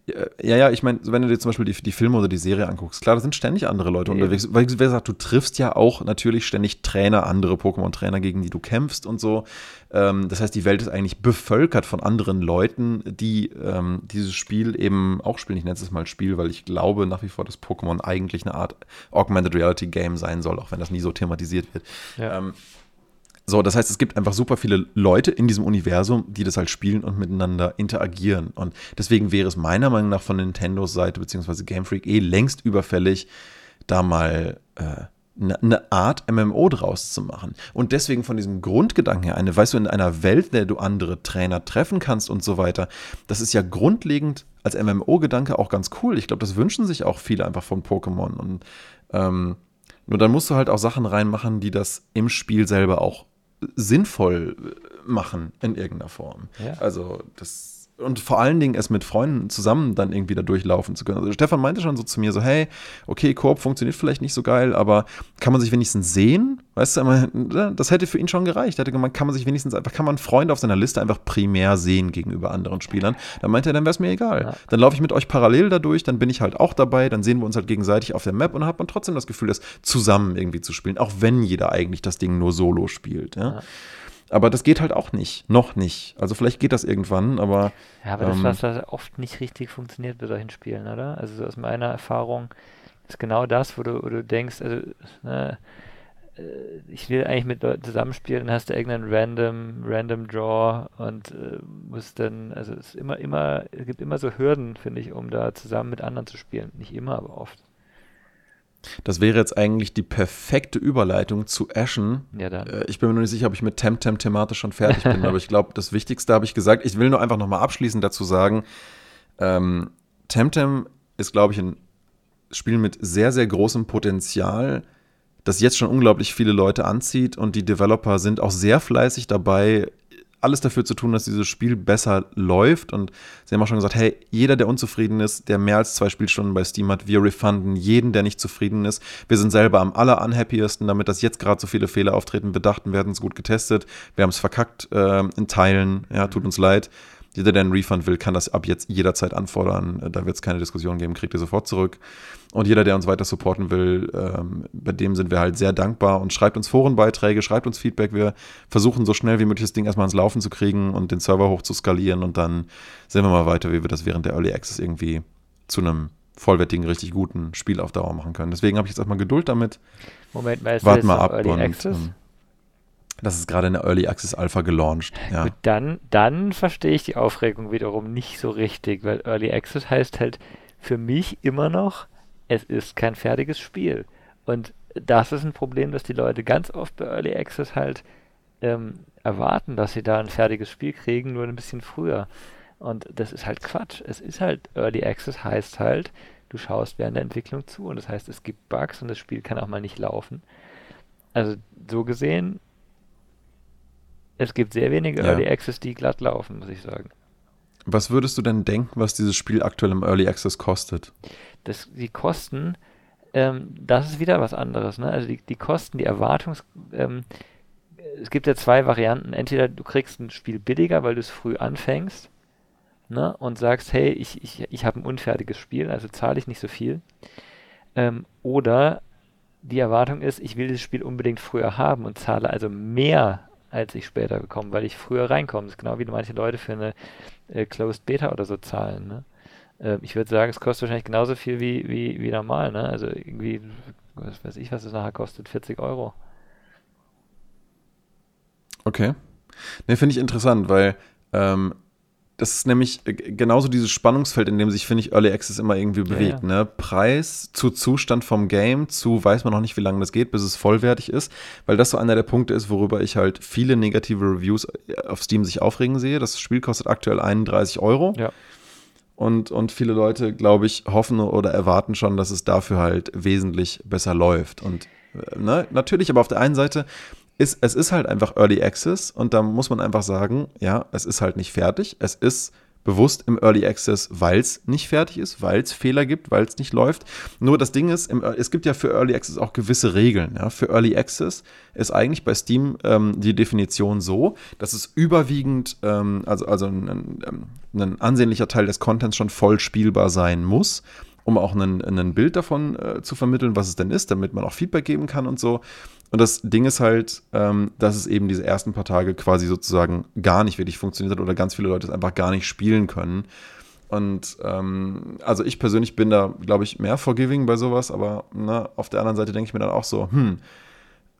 Ja, ja, ich meine, wenn du dir zum Beispiel die, die Filme oder die Serie anguckst, klar, da sind ständig andere Leute ja, unterwegs. Weil, wie gesagt, du triffst ja auch natürlich ständig Trainer, andere Pokémon-Trainer, gegen die du kämpfst und so. Ähm, das heißt, die Welt ist eigentlich bevölkert von anderen Leuten, die ähm, dieses Spiel eben auch spielen. Ich nenne es mal Spiel, weil ich glaube nach wie vor, dass Pokémon eigentlich eine Art Augmented Reality Game sein soll, auch wenn das nie so thematisiert wird. Ja. Ähm, so, das heißt, es gibt einfach super viele Leute in diesem Universum, die das halt spielen und miteinander interagieren. Und deswegen wäre es meiner Meinung nach von Nintendos Seite beziehungsweise Game Freak eh längst überfällig, da mal äh, eine ne Art MMO draus zu machen. Und deswegen von diesem Grundgedanken her, eine, weißt du, in einer Welt, in der du andere Trainer treffen kannst und so weiter, das ist ja grundlegend als MMO-Gedanke auch ganz cool. Ich glaube, das wünschen sich auch viele einfach von Pokémon. Und ähm, nur dann musst du halt auch Sachen reinmachen, die das im Spiel selber auch sinnvoll machen in irgendeiner Form. Ja. Also das und vor allen Dingen es mit Freunden zusammen dann irgendwie da durchlaufen zu können. Also Stefan meinte schon so zu mir so, hey, okay, Koop funktioniert vielleicht nicht so geil, aber kann man sich wenigstens sehen? Weißt du, ne, das hätte für ihn schon gereicht. Er hätte gemeint, kann man sich wenigstens einfach, kann man Freunde auf seiner Liste einfach primär sehen gegenüber anderen Spielern. Dann meinte er, dann wäre es mir egal. Dann laufe ich mit euch parallel dadurch, dann bin ich halt auch dabei, dann sehen wir uns halt gegenseitig auf der Map und hat man trotzdem das Gefühl, das zusammen irgendwie zu spielen, auch wenn jeder eigentlich das Ding nur solo spielt. Ja? ja. Aber das geht halt auch nicht. Noch nicht. Also vielleicht geht das irgendwann, aber. Ja, aber ähm, das, was oft nicht richtig funktioniert bei solchen Spielen, oder? Also so aus meiner Erfahrung ist genau das, wo du, wo du denkst, also, ne, äh, ich will eigentlich mit Leuten zusammenspielen, dann hast du irgendeinen random, random Draw und äh, musst dann, also es ist immer, immer, es gibt immer so Hürden, finde ich, um da zusammen mit anderen zu spielen. Nicht immer, aber oft. Das wäre jetzt eigentlich die perfekte Überleitung zu Ashen. Ja, dann. Äh, ich bin mir noch nicht sicher, ob ich mit Temtem thematisch schon fertig bin, aber ich glaube, das Wichtigste habe ich gesagt. Ich will nur einfach nochmal abschließend dazu sagen, ähm, Temtem ist, glaube ich, ein Spiel mit sehr, sehr großem Potenzial, das jetzt schon unglaublich viele Leute anzieht und die Developer sind auch sehr fleißig dabei, alles dafür zu tun, dass dieses Spiel besser läuft. Und sie haben auch schon gesagt, hey, jeder, der unzufrieden ist, der mehr als zwei Spielstunden bei Steam hat, wir refunden jeden, der nicht zufrieden ist. Wir sind selber am aller unhappiesten, damit dass jetzt gerade so viele Fehler auftreten. Wir dachten, wir hätten es gut getestet. Wir haben es verkackt äh, in Teilen. Ja, tut uns leid. Jeder, der einen Refund will, kann das ab jetzt jederzeit anfordern. Da wird es keine Diskussion geben, kriegt ihr sofort zurück. Und jeder, der uns weiter supporten will, ähm, bei dem sind wir halt sehr dankbar und schreibt uns Forenbeiträge, schreibt uns Feedback. Wir versuchen so schnell wie möglich das Ding erstmal ins Laufen zu kriegen und den Server hoch zu skalieren und dann sehen wir mal weiter, wie wir das während der Early Access irgendwie zu einem vollwertigen, richtig guten Spiel auf Dauer machen können. Deswegen habe ich jetzt erstmal Geduld damit. Moment, mal, ist Warten das mal ab Early und Access? ähm, das ist gerade in der Early Access Alpha gelauncht. Ja. Gut, dann, dann verstehe ich die Aufregung wiederum nicht so richtig, weil Early Access heißt halt für mich immer noch, es ist kein fertiges Spiel. Und das ist ein Problem, dass die Leute ganz oft bei Early Access halt ähm, erwarten, dass sie da ein fertiges Spiel kriegen, nur ein bisschen früher. Und das ist halt Quatsch. Es ist halt Early Access heißt halt, du schaust während der Entwicklung zu und das heißt, es gibt Bugs und das Spiel kann auch mal nicht laufen. Also so gesehen, es gibt sehr wenige Ja. Early Access, die glatt laufen, muss ich sagen. Was würdest du denn denken, was dieses Spiel aktuell im Early Access kostet? Das, die Kosten, ähm, das ist wieder was anderes. Ne? Also die, die Kosten, die Erwartungs... Ähm, es gibt ja zwei Varianten. Entweder du kriegst ein Spiel billiger, weil du es früh anfängst ne? und sagst, hey, ich, ich, ich habe ein unfertiges Spiel, also zahle ich nicht so viel. Ähm, oder die Erwartung ist, ich will das Spiel unbedingt früher haben und zahle also mehr, als ich später bekomme, weil ich früher reinkomme. Das ist genau wie manche Leute für eine äh, Closed Beta oder so zahlen. Ne? Ähm, ich würde sagen, es kostet wahrscheinlich genauso viel wie, wie, wie normal. Ne? Also irgendwie, was weiß ich, was es nachher kostet, 40 Euro. Okay. Ne, finde ich interessant, weil ähm, das ist nämlich äh, genauso dieses Spannungsfeld, in dem sich, finde ich, Early Access immer irgendwie bewegt. ja. Ne? Preis zu Zustand vom Game, zu weiß man noch nicht, wie lange das geht, bis es vollwertig ist, weil das so einer der Punkte ist, worüber ich halt viele negative Reviews äh, auf Steam sich aufregen sehe. Das Spiel kostet aktuell 31 Euro. Ja. Und, und viele Leute, glaube ich, hoffen oder erwarten schon, dass es dafür halt wesentlich besser läuft. Und äh, ne, natürlich, aber auf der einen Seite ist es ist halt einfach Early Access und da muss man einfach sagen, ja, es ist halt nicht fertig. Es ist bewusst im Early Access, weil es nicht fertig ist, weil es Fehler gibt, weil es nicht läuft. Nur das Ding ist, im, es gibt ja für Early Access auch gewisse Regeln. Ja. Für Early Access ist eigentlich bei Steam ähm, die Definition so, dass es überwiegend, ähm, also, also ein, ein, ein ansehnlicher Teil des Contents schon voll spielbar sein muss um auch ein, ein Bild davon äh, zu vermitteln, was es denn ist, damit man auch Feedback geben kann und so. Und das Ding ist halt, ähm, dass es eben diese ersten paar Tage quasi sozusagen gar nicht wirklich funktioniert hat oder ganz viele Leute es einfach gar nicht spielen können. Und ähm, also ich persönlich bin da, glaube ich, mehr forgiving bei sowas, aber ne, auf der anderen Seite denke ich mir dann auch so, hm,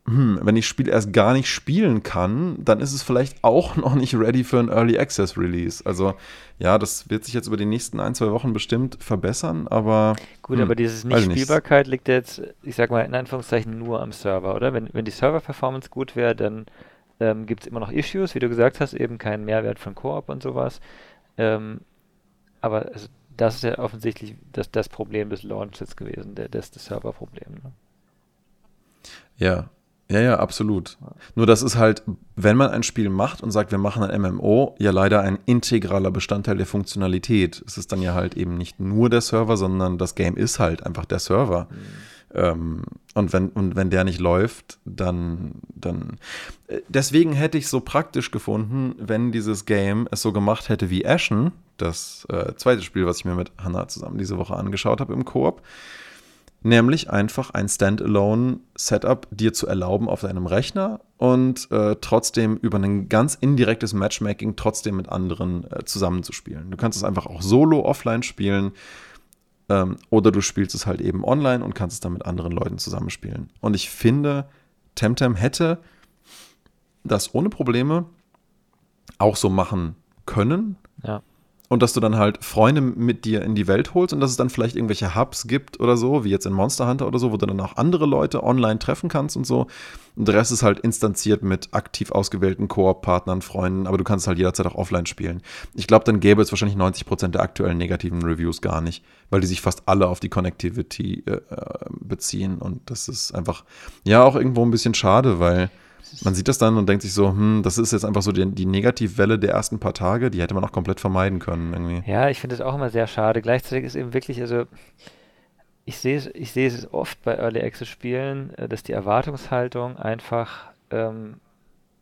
hm, wenn ich das Spiel erst gar nicht spielen kann, dann ist es vielleicht auch noch nicht ready für ein Early Access Release. Also ja, das wird sich jetzt über die nächsten ein, zwei Wochen bestimmt verbessern, aber. Gut, hm, aber dieses. Nichtspielbarkeit liegt jetzt, ich sag mal in Anführungszeichen, nur am Server, oder? Wenn, wenn die Server-Performance gut wäre, dann ähm, gibt es immer noch Issues, wie du gesagt hast, eben keinen Mehrwert von Koop und sowas. Ähm, aber es, das ist ja offensichtlich das, das Problem des Launches gewesen, der, das, das Serverproblem. Ne? Ja, ja, ja, absolut. Nur das ist halt, wenn man ein Spiel macht und sagt, wir machen ein MMO, ja leider ein integraler Bestandteil der Funktionalität. Es ist dann ja halt eben nicht nur der Server, sondern das Game ist halt einfach der Server. Ähm, und, wenn, und wenn der nicht läuft, dann, dann. äh, Deswegen hätte ich so praktisch gefunden, wenn dieses Game es so gemacht hätte wie Ashen, das äh, zweite Spiel, was ich mir mit Hannah zusammen diese Woche angeschaut habe im Koop. Nämlich einfach ein Standalone-Setup dir zu erlauben auf deinem Rechner und äh, trotzdem über ein ganz indirektes Matchmaking trotzdem mit anderen äh, zusammenzuspielen. Du kannst es einfach auch solo offline spielen ähm, oder du spielst es halt eben online und kannst es dann mit anderen Leuten zusammenspielen. Und ich finde, Temtem hätte das ohne Probleme auch so machen können. Ja. Und dass du dann halt Freunde mit dir in die Welt holst und dass es dann vielleicht irgendwelche Hubs gibt oder so, wie jetzt in Monster Hunter oder so, wo du dann auch andere Leute online treffen kannst und so. Und der Rest ist halt instanziert mit aktiv ausgewählten Koop-Partnern, Freunden, aber du kannst halt jederzeit auch offline spielen. Ich glaube, dann gäbe es wahrscheinlich 90% der aktuellen negativen Reviews gar nicht, weil die sich fast alle auf die Connectivity äh, äh, beziehen. Und das ist einfach, ja, auch irgendwo ein bisschen schade, weil man sieht das dann und denkt sich so, hm, das ist jetzt einfach so die, die Negativwelle der ersten paar Tage, die hätte man auch komplett vermeiden können irgendwie. Ja, ich finde es auch immer sehr schade. Gleichzeitig ist eben wirklich, also ich sehe es, ich sehe es oft bei Early Access Spielen, äh, dass die Erwartungshaltung einfach ähm,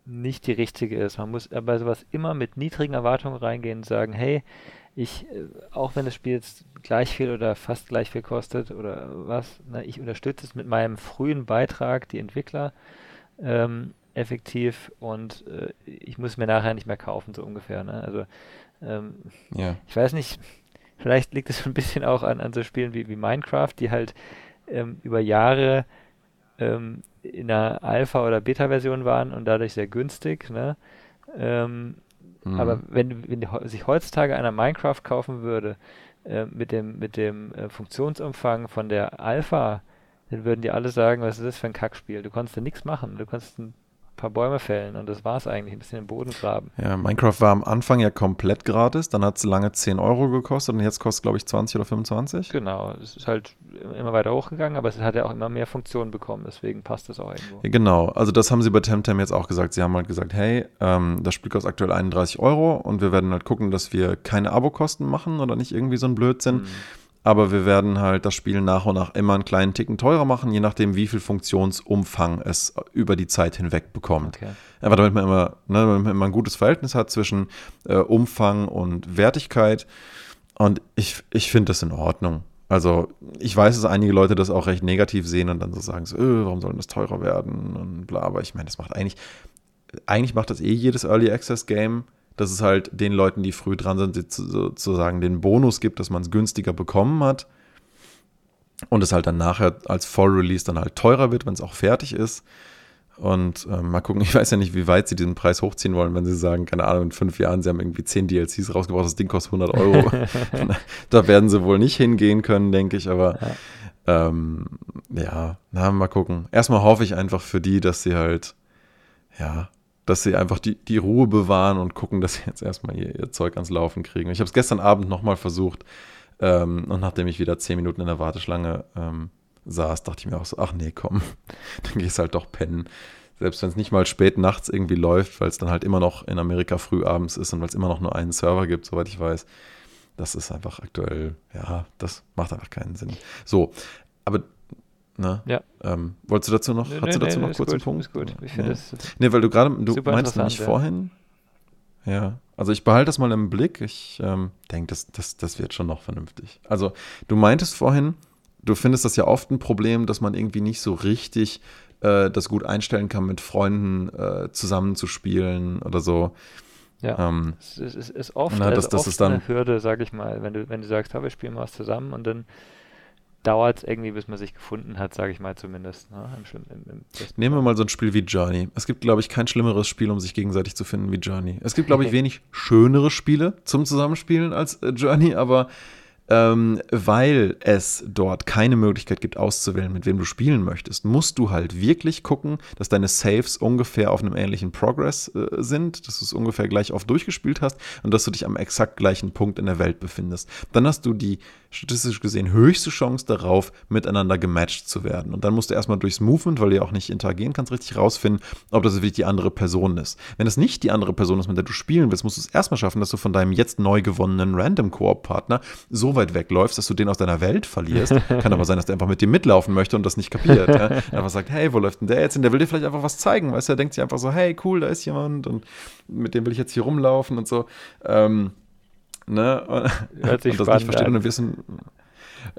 nicht die richtige ist. Man muss bei sowas immer mit niedrigen Erwartungen reingehen und sagen, hey, ich, äh, auch wenn das Spiel jetzt gleich viel oder fast gleich viel kostet oder was, ne, ich unterstütze es mit meinem frühen Beitrag, die Entwickler, ähm, effektiv und äh, ich muss mir nachher nicht mehr kaufen, so ungefähr. Ne? Also ähm, Ja. ich weiß nicht, vielleicht liegt es ein bisschen auch an, an so Spielen wie, wie Minecraft, die halt ähm, über Jahre ähm, in einer Alpha- oder Beta-Version waren und dadurch sehr günstig. Ne? Ähm, mhm. Aber wenn, wenn sich heutzutage einer Minecraft kaufen würde, äh, mit dem, mit dem äh, Funktionsumfang von der Alpha, dann würden die alle sagen, was ist das für ein Kackspiel? Du konntest da nichts machen. Du konntest ein paar Bäume fällen und das war es eigentlich, ein bisschen im Boden graben. Ja, Minecraft war am Anfang ja komplett gratis, dann hat es lange 10 Euro gekostet und jetzt kostet glaube ich 20 oder 25. Genau, es ist halt immer weiter hochgegangen, aber es hat ja auch immer mehr Funktionen bekommen, deswegen passt das auch irgendwo. Ja, genau, also das haben sie bei Temtem jetzt auch gesagt. Sie haben halt gesagt, hey, ähm, das Spiel kostet aktuell 31 Euro und wir werden halt gucken, dass wir keine Abokosten machen oder nicht irgendwie so ein Blödsinn. Mhm aber wir werden halt das Spiel nach und nach immer einen kleinen Ticken teurer machen, je nachdem, wie viel Funktionsumfang es über die Zeit hinweg bekommt. Okay. Einfach damit man immer, ne, damit man immer ein gutes Verhältnis hat zwischen äh, Umfang und Wertigkeit. Und ich, ich finde das in Ordnung. Also ich weiß, dass einige Leute das auch recht negativ sehen und dann so sagen, so, öh, warum soll das teurer werden und bla. Aber ich meine, das macht eigentlich, eigentlich macht das eh jedes Early Access Game dass es halt den Leuten, die früh dran sind, sozusagen den Bonus gibt, dass man es günstiger bekommen hat. Und es halt dann nachher als Voll-Release dann halt teurer wird, wenn es auch fertig ist. Und äh, mal gucken, ich weiß ja nicht, wie weit sie diesen Preis hochziehen wollen, wenn sie sagen, keine Ahnung, in fünf Jahren, sie haben irgendwie zehn DLCs rausgebracht, das Ding kostet 100 Euro. da werden sie wohl nicht hingehen können, denke ich, aber ja, ähm, ja na, mal gucken. Erstmal hoffe ich einfach für die, dass sie halt, ja, dass sie einfach die, die Ruhe bewahren und gucken, dass sie jetzt erstmal ihr, ihr Zeug ans Laufen kriegen. Ich habe es gestern Abend nochmal versucht ähm, und nachdem ich wieder zehn Minuten in der Warteschlange ähm, saß, dachte ich mir auch so, ach nee, komm, dann gehst halt doch pennen. Selbst wenn es nicht mal spät nachts irgendwie läuft, weil es dann halt immer noch in Amerika früh abends ist und weil es immer noch nur einen Server gibt, soweit ich weiß. Das ist einfach aktuell, ja, das macht einfach keinen Sinn. So, aber Ne? Ja. Ähm, wolltest du dazu noch, nee, hast du dazu nee, noch kurz einen Punkt? Ist gut. Ich nee. das nee, weil du gerade, du meinst nämlich ja. vorhin, ja, also ich behalte das mal im Blick. Ich ähm, denke, das, das, das wird schon noch vernünftig. Also du meintest vorhin, du findest das ja oft ein Problem, dass man irgendwie nicht so richtig äh, das gut einstellen kann, mit Freunden äh, zusammenzuspielen oder so. Ja, ähm, es, ist, es ist oft, na, das, also das oft ist dann, eine Hürde, sag ich mal, wenn du, wenn du sagst, wir spielen mal was zusammen und dann dauert es irgendwie, bis man sich gefunden hat, sage ich mal zumindest. Ne? Im, im, im Nehmen wir mal so ein Spiel wie Journey. Es gibt, glaube ich, kein schlimmeres Spiel, um sich gegenseitig zu finden wie Journey. Es gibt, glaube ich, wenig schönere Spiele zum Zusammenspielen als äh, Journey, aber ähm, weil es dort keine Möglichkeit gibt auszuwählen, mit wem du spielen möchtest, musst du halt wirklich gucken, dass deine Saves ungefähr auf einem ähnlichen Progress äh, sind, dass du es ungefähr gleich oft durchgespielt hast und dass du dich am exakt gleichen Punkt in der Welt befindest. Dann hast du die statistisch gesehen höchste Chance darauf, miteinander gematcht zu werden. Und dann musst du erstmal durchs Movement, weil du ja auch nicht interagieren kannst, richtig rausfinden, ob das wirklich die andere Person ist. Wenn es nicht die andere Person ist, mit der du spielen willst, musst du es erstmal schaffen, dass du von deinem jetzt neu gewonnenen Random Koop-Partner so weit wegläufst, dass du den aus deiner Welt verlierst. Kann aber sein, dass der einfach mit dir mitlaufen möchte und das nicht kapiert. ja? Einfach sagt, hey, wo läuft denn der jetzt hin? Der will dir vielleicht einfach was zeigen, weißt du? Er denkt sich einfach so, hey, cool, da ist jemand und mit dem will ich jetzt hier rumlaufen und so. Ähm, Ne? Und, Hört sich und das nicht versteht an. und wissen.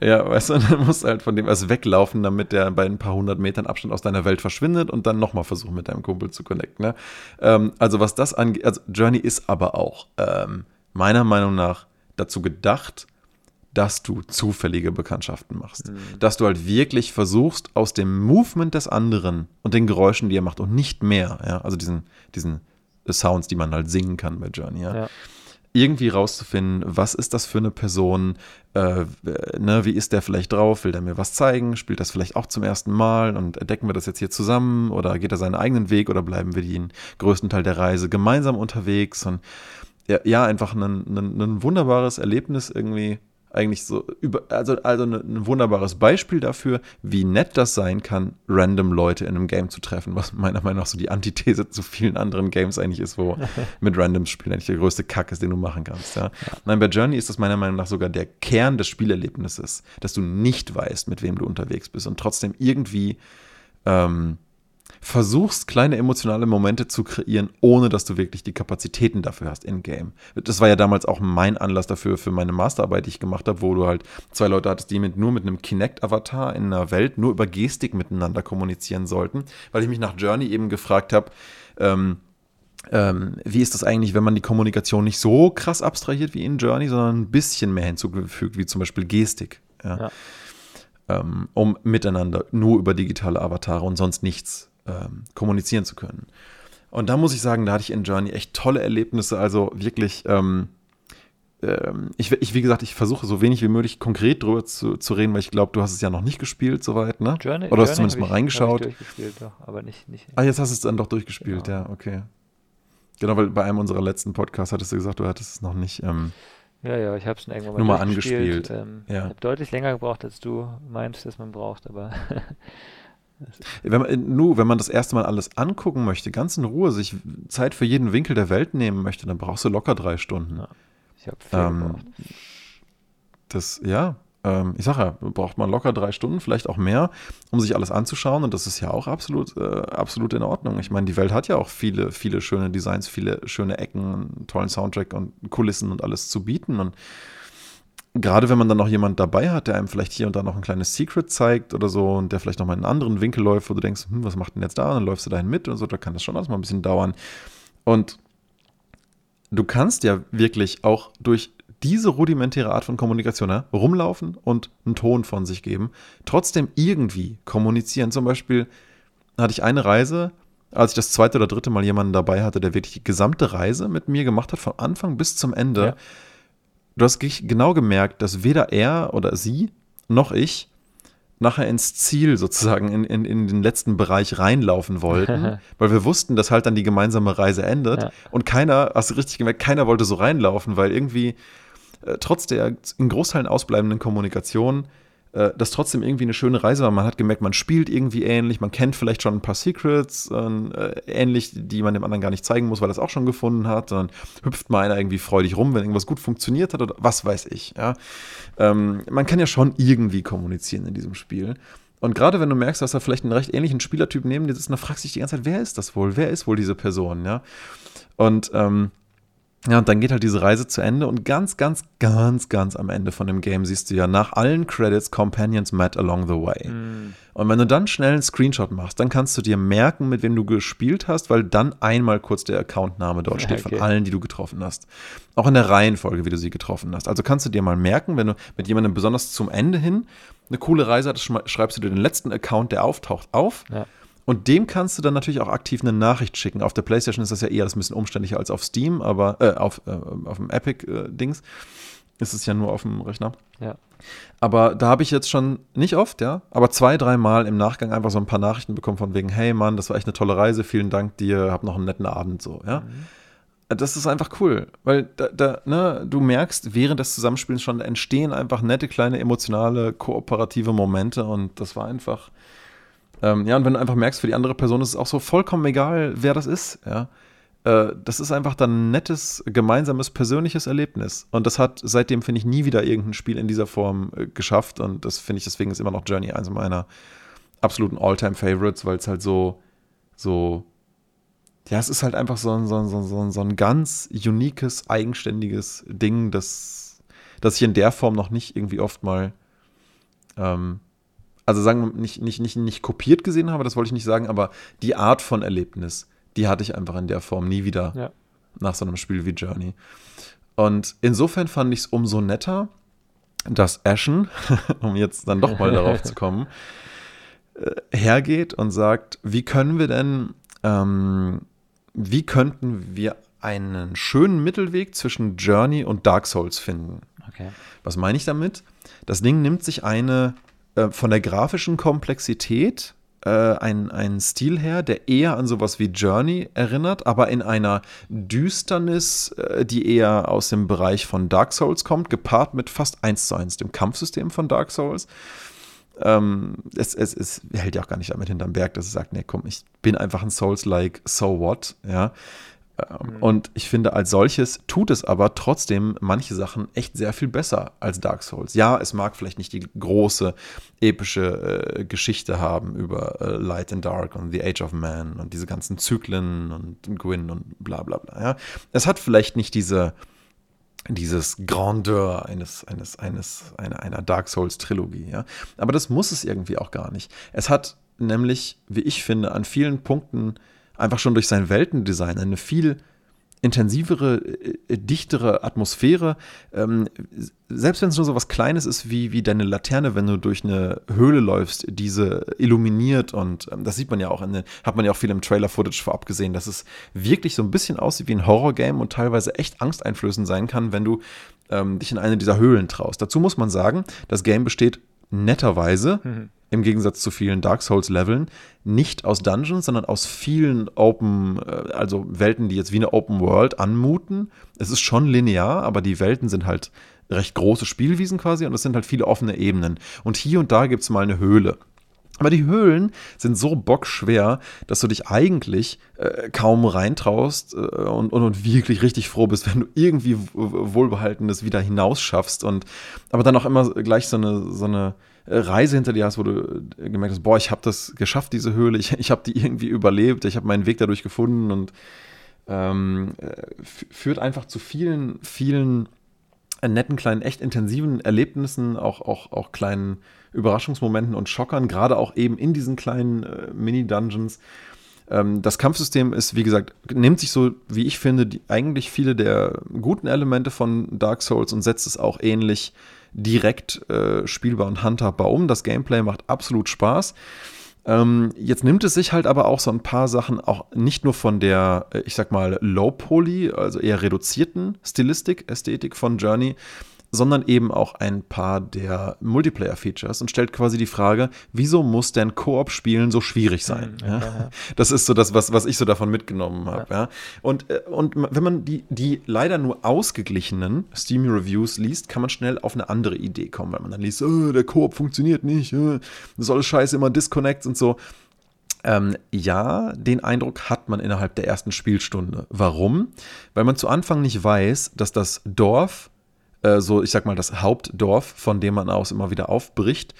Ja, weißt du, dann musst du halt von dem erst weglaufen, damit der bei ein paar hundert Metern Abstand aus deiner Welt verschwindet und dann nochmal versuchen, mit deinem Kumpel zu connecten. Ne? Ähm, also, was das angeht, also Journey ist aber auch ähm, meiner Meinung nach dazu gedacht, dass du zufällige Bekanntschaften machst. Mhm. Dass du halt wirklich versuchst, aus dem Movement des anderen und den Geräuschen, die er macht und nicht mehr, ja, also diesen, diesen Sounds, die man halt singen kann bei Journey, ja, ja. irgendwie rauszufinden, was ist das für eine Person, äh, ne, wie ist der vielleicht drauf, will der mir was zeigen, spielt das vielleicht auch zum ersten Mal? Und entdecken wir das jetzt hier zusammen? Oder geht er seinen eigenen Weg? Oder bleiben wir den größten Teil der Reise gemeinsam unterwegs? Und ja, ja einfach ein, ein, ein wunderbares Erlebnis irgendwie eigentlich so über, also, also ein, ein wunderbares Beispiel dafür, wie nett das sein kann, random Leute in einem Game zu treffen, was meiner Meinung nach so die Antithese zu vielen anderen Games eigentlich ist, wo mit Randoms spielen eigentlich der größte Kack ist, den du machen kannst. Ja. Nein, bei Journey ist das meiner Meinung nach sogar der Kern des Spielerlebnisses, dass du nicht weißt, mit wem du unterwegs bist und trotzdem irgendwie ähm, versuchst, kleine emotionale Momente zu kreieren, ohne dass du wirklich die Kapazitäten dafür hast in-game. Das war ja damals auch mein Anlass dafür, für meine Masterarbeit, die ich gemacht habe, wo du halt zwei Leute hattest, die mit, nur mit einem Kinect-Avatar in einer Welt nur über Gestik miteinander kommunizieren sollten, weil ich mich nach Journey eben gefragt habe, ähm, ähm, wie ist das eigentlich, wenn man die Kommunikation nicht so krass abstrahiert wie in Journey, sondern ein bisschen mehr hinzugefügt, wie zum Beispiel Gestik. Ja. Ja. Ähm, um miteinander nur über digitale Avatare und sonst nichts ähm, kommunizieren zu können. Und da muss ich sagen, da hatte ich in Journey echt tolle Erlebnisse. Also wirklich, ähm, ähm, ich, ich, wie gesagt, ich versuche so wenig wie möglich konkret drüber zu, zu reden, weil ich glaube, du hast es ja noch nicht gespielt, soweit, ne? Journey, Oder hast du zumindest mal ich, reingeschaut? Ich durchgespielt, doch, aber nicht, nicht. Ah, jetzt hast du es dann doch durchgespielt, genau. ja, okay. Genau, weil bei einem unserer letzten Podcasts hattest du gesagt, du hattest es noch nicht. Ähm, ja, ja, ich habe es irgendwann mal, nur mal angespielt. Ähm, ja. Ich habe deutlich länger gebraucht, als du meinst, dass man braucht, aber. wenn man, nur, wenn man das erste Mal alles angucken möchte, ganz in Ruhe, sich Zeit für jeden Winkel der Welt nehmen möchte, dann brauchst du locker drei Stunden. Ja, ich habe viel ähm, gebraucht. Das, ja, ähm, ich sage ja, braucht man locker drei Stunden, vielleicht auch mehr, um sich alles anzuschauen. Und das ist ja auch absolut, äh, absolut in Ordnung. Ich meine, die Welt hat ja auch viele, viele schöne Designs, viele schöne Ecken, einen tollen Soundtrack und Kulissen und alles zu bieten. Und gerade wenn man dann noch jemand dabei hat, der einem vielleicht hier und da noch ein kleines Secret zeigt oder so und der vielleicht noch mal in einen anderen Winkel läuft, wo du denkst, hm, was macht denn jetzt da? Und dann läufst du dahin mit und so, da kann das schon alles mal ein bisschen dauern. Und du kannst ja wirklich auch durch diese rudimentäre Art von Kommunikation, ja, rumlaufen und einen Ton von sich geben, trotzdem irgendwie kommunizieren. Zum Beispiel hatte ich eine Reise, als ich das zweite oder dritte Mal jemanden dabei hatte, der wirklich die gesamte Reise mit mir gemacht hat, von Anfang bis zum Ende. Ja. Du hast genau gemerkt, dass weder er oder sie noch ich nachher ins Ziel sozusagen in, in, in den letzten Bereich reinlaufen wollten, weil wir wussten, dass halt dann die gemeinsame Reise endet. Ja. Und keiner, hast du richtig gemerkt, keiner wollte so reinlaufen, weil irgendwie äh, trotz der in Großteilen ausbleibenden Kommunikation das trotzdem irgendwie eine schöne Reise war. Man hat gemerkt, man spielt irgendwie ähnlich, man kennt vielleicht schon ein paar Secrets, äh, ähnlich, die man dem anderen gar nicht zeigen muss, weil er es auch schon gefunden hat. Dann hüpft mal einer irgendwie freudig rum, wenn irgendwas gut funktioniert hat oder was weiß ich. Ja? Ähm, man kann ja schon irgendwie kommunizieren in diesem Spiel. Und gerade wenn du merkst, dass da vielleicht einen recht ähnlichen Spielertyp neben dir sitzt, dann fragst du dich die ganze Zeit, wer ist das wohl? Wer ist wohl diese Person? Ja. Und ähm, ja, und dann geht halt diese Reise zu Ende und ganz, ganz, ganz, ganz am Ende von dem Game siehst du ja nach allen Credits Companions met along the way. Mm. Und wenn du dann schnell einen Screenshot machst, dann kannst du dir merken, mit wem du gespielt hast, weil dann einmal kurz der Accountname dort steht okay. von allen, die du getroffen hast. Auch in der Reihenfolge, wie du sie getroffen hast. Also kannst du dir mal merken, wenn du mit jemandem besonders zum Ende hin eine coole Reise hattest, schreibst du dir den letzten Account, der auftaucht, auf. Ja und dem kannst du dann natürlich auch aktiv eine Nachricht schicken. Auf der PlayStation ist das ja eher das ein bisschen umständlicher als auf Steam, aber äh, auf, äh, auf dem Epic-Dings äh, ist es ja nur auf dem Rechner. Ja. Aber da habe ich jetzt schon nicht oft, ja, aber zwei, dreimal im Nachgang einfach so ein paar Nachrichten bekommen von wegen, hey Mann, das war echt eine tolle Reise, vielen Dank dir, hab noch einen netten Abend so, ja. Mhm. Das ist einfach cool, weil da, da, ne, du merkst, während des Zusammenspielens schon entstehen einfach nette, kleine, emotionale, kooperative Momente und das war einfach, ähm, ja, und wenn du einfach merkst, für die andere Person ist es auch so vollkommen egal, wer das ist, ja. Äh, das ist einfach dann ein nettes, gemeinsames, persönliches Erlebnis. Und das hat seitdem, finde ich, nie wieder irgendein Spiel in dieser Form äh, geschafft. Und das finde ich, deswegen ist immer noch Journey eines meiner absoluten All-Time-Favorites, weil es halt so, so, ja, es ist halt einfach so ein, so, so, so, so ein ganz uniques, eigenständiges Ding, das, das ich in der Form noch nicht irgendwie oft mal ähm, also sagen wir nicht, nicht, nicht, nicht kopiert gesehen habe, das wollte ich nicht sagen, aber die Art von Erlebnis, die hatte ich einfach in der Form nie wieder ja. nach so einem Spiel wie Journey. Und insofern fand ich es umso netter, dass Ashen, um jetzt dann doch mal darauf zu kommen, äh, hergeht und sagt, wie können wir denn, ähm, wie könnten wir einen schönen Mittelweg zwischen Journey und Dark Souls finden? Okay. Was meine ich damit? Das Ding nimmt sich eine äh, von der grafischen Komplexität äh, ein, ein Stil her, der eher an sowas wie Journey erinnert, aber in einer Düsternis, äh, die eher aus dem Bereich von Dark Souls kommt, gepaart mit fast eins zu eins dem Kampfsystem von Dark Souls. Ähm, es, es, es hält ja auch gar nicht damit hinterm Berg, dass es sagt, nee, komm, ich bin einfach ein Souls-like, so what, ja. Mhm. Und ich finde, als solches tut es aber trotzdem manche Sachen echt sehr viel besser als Dark Souls. Ja, es mag vielleicht nicht die große, epische äh, Geschichte haben über äh, Light and Dark und The Age of Man und diese ganzen Zyklen und Gwyn und bla bla bla. Ja. Es hat vielleicht nicht diese, dieses Grandeur eines, eines, eines, einer, einer Dark Souls-Trilogie, ja. Aber das muss es irgendwie auch gar nicht. Es hat nämlich, wie ich finde, an vielen Punkten einfach schon durch sein Weltendesign eine viel intensivere, äh, dichtere Atmosphäre. Ähm, selbst wenn es nur so was Kleines ist wie, wie deine Laterne, wenn du durch eine Höhle läufst, diese illuminiert und ähm, das sieht man ja auch in den, hat man ja auch viel im Trailer-Footage vorab gesehen, dass es wirklich so ein bisschen aussieht wie ein Horror-Game und teilweise echt angsteinflößend sein kann, wenn du ähm, dich in eine dieser Höhlen traust. Dazu muss man sagen, das Game besteht netterweise, mhm. Im Gegensatz zu vielen Dark Souls-Leveln, nicht aus Dungeons, sondern aus vielen Open, äh, also Welten, die jetzt wie eine Open World anmuten. Es ist schon linear, aber die Welten sind halt recht große Spielwiesen quasi und es sind halt viele offene Ebenen. Und hier und da gibt es mal eine Höhle. Aber die Höhlen sind so bockschwer, dass du dich eigentlich äh, kaum reintraust äh, und, und, und, wirklich richtig froh bist, wenn du irgendwie Wohlbehaltenes wieder hinausschaffst. Und aber dann auch immer gleich so eine, so eine Reise hinter dir hast, wo du äh, gemerkt hast, boah, ich habe das geschafft, diese Höhle, ich, ich habe die irgendwie überlebt, ich habe meinen Weg dadurch gefunden. Und ähm, äh, führt einfach zu vielen, vielen netten, kleinen, echt intensiven Erlebnissen, auch, auch, auch kleinen Überraschungsmomenten und Schockern, gerade auch eben in diesen kleinen äh, Mini-Dungeons. Ähm, das Kampfsystem ist, wie gesagt, nimmt sich so, wie ich finde, die, eigentlich viele der guten Elemente von Dark Souls und setzt es auch ähnlich direkt äh, spielbar und handhabbar um. Das Gameplay macht absolut Spaß. Ähm, jetzt nimmt es sich halt aber auch so ein paar Sachen auch nicht nur von der, äh, ich sag mal, Low-Poly, also eher reduzierten Stilistik, Ästhetik von Journey, sondern eben auch ein paar der Multiplayer-Features und stellt quasi die Frage, wieso muss denn Koop-Spielen so schwierig sein? Mhm, ja, ja. Das ist so das, was, was ich so davon mitgenommen habe. Ja. Und, äh, und wenn man die, die leider nur ausgeglichenen Steam-Reviews liest, kann man schnell auf eine andere Idee kommen, weil man dann liest, oh, der Koop funktioniert nicht, oh, soll Scheiße immer Disconnects und so. Ähm, ja, den Eindruck hat man innerhalb der ersten Spielstunde. Warum? Weil man zu Anfang nicht weiß, dass das Dorf äh, so ich sag mal das Hauptdorf, von dem man aus immer wieder aufbricht.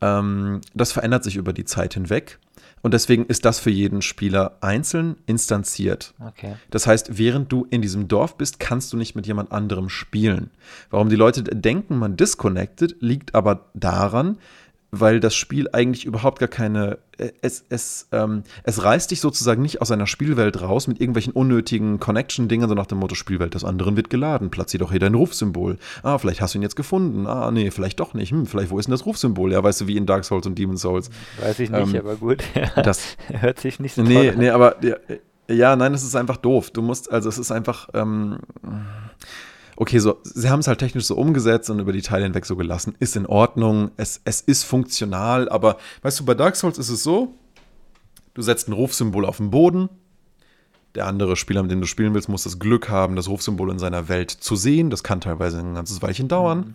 Ähm, das verändert sich über die Zeit hinweg. Und deswegen ist das für jeden Spieler einzeln instanziert. Okay. Das heißt, während du in diesem Dorf bist, kannst du nicht mit jemand anderem spielen. Warum die Leute denken, man disconnected, liegt aber daran, weil das Spiel eigentlich überhaupt gar keine. Äh, es, es, ähm, es reißt dich sozusagen nicht aus einer Spielwelt raus mit irgendwelchen unnötigen Connection-Dingen, so nach dem Motto: Spielwelt des anderen wird geladen. Platzier doch hier dein Rufsymbol. Ah, vielleicht hast du ihn jetzt gefunden. Ah, nee, vielleicht doch nicht. Hm, vielleicht, wo ist denn das Rufsymbol? Ja, weißt du, wie in Dark Souls und Demon's Souls. Weiß ich nicht, ähm, aber gut. das hört sich nicht so Nee, nee, aber ja, ja, nein, es ist einfach doof. Du musst, also es ist einfach. Ähm, okay, so, sie haben es halt technisch so umgesetzt und über die Teile hinweg so gelassen. Ist in Ordnung, es, es ist funktional, aber weißt du, bei Dark Souls ist es so, du setzt ein Rufsymbol auf den Boden, der andere Spieler, mit dem du spielen willst, muss das Glück haben, das Rufsymbol in seiner Welt zu sehen. Das kann teilweise ein ganzes Weilchen dauern. Mhm.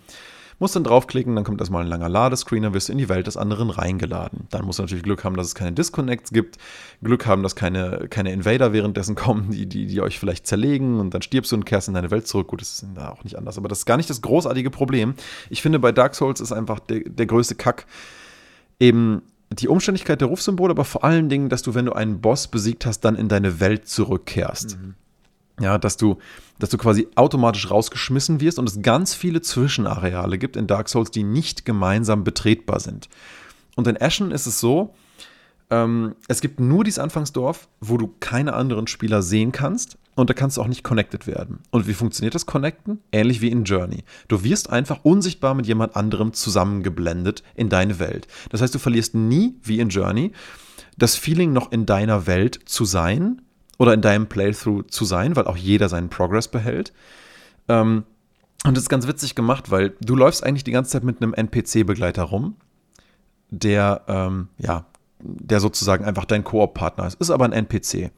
Musst dann draufklicken, dann kommt erstmal ein langer Ladescreen, dann wirst du in die Welt des anderen reingeladen. Dann musst du natürlich Glück haben, dass es keine Disconnects gibt, Glück haben, dass keine, keine Invader währenddessen kommen, die, die, die euch vielleicht zerlegen und dann stirbst du und kehrst in deine Welt zurück. Gut, das ist da auch nicht anders, aber das ist gar nicht das großartige Problem. Ich finde, bei Dark Souls ist einfach der, der größte Kack eben die Umständlichkeit der Rufsymbole, aber vor allen Dingen, dass du, wenn du einen Boss besiegt hast, dann in deine Welt zurückkehrst. Mhm. Ja, dass du, dass du quasi automatisch rausgeschmissen wirst und es ganz viele Zwischenareale gibt in Dark Souls, die nicht gemeinsam betretbar sind. Und in Ashen ist es so, ähm, es gibt nur dieses Anfangsdorf, wo du keine anderen Spieler sehen kannst und da kannst du auch nicht connected werden. Und wie funktioniert das Connecten? Ähnlich wie in Journey. Du wirst einfach unsichtbar mit jemand anderem zusammengeblendet in deine Welt. Das heißt, du verlierst nie, wie in Journey, das Feeling noch in deiner Welt zu sein, oder in deinem Playthrough zu sein, weil auch jeder seinen Progress behält. Ähm, und das ist ganz witzig gemacht, weil du läufst eigentlich die ganze Zeit mit einem NPC-Begleiter rum, der, ähm, ja, der sozusagen einfach dein Koop-Partner ist. Ist aber ein NPC.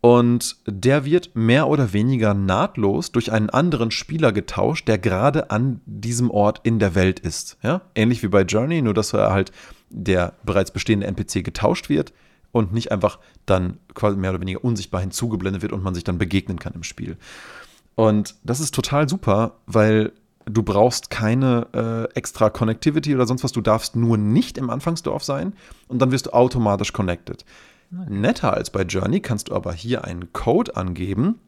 Und der wird mehr oder weniger nahtlos durch einen anderen Spieler getauscht, der gerade an diesem Ort in der Welt ist. Ja? Ähnlich wie bei Journey, nur dass er halt der bereits bestehende NPC getauscht wird und nicht einfach dann quasi mehr oder weniger unsichtbar hinzugeblendet wird und man sich dann begegnen kann im Spiel. Und das ist total super, weil du brauchst keine äh, extra Connectivity oder sonst was. Du darfst nur nicht im Anfangsdorf sein und dann wirst du automatisch connected. Netter als bei Journey kannst du aber hier einen Code angeben,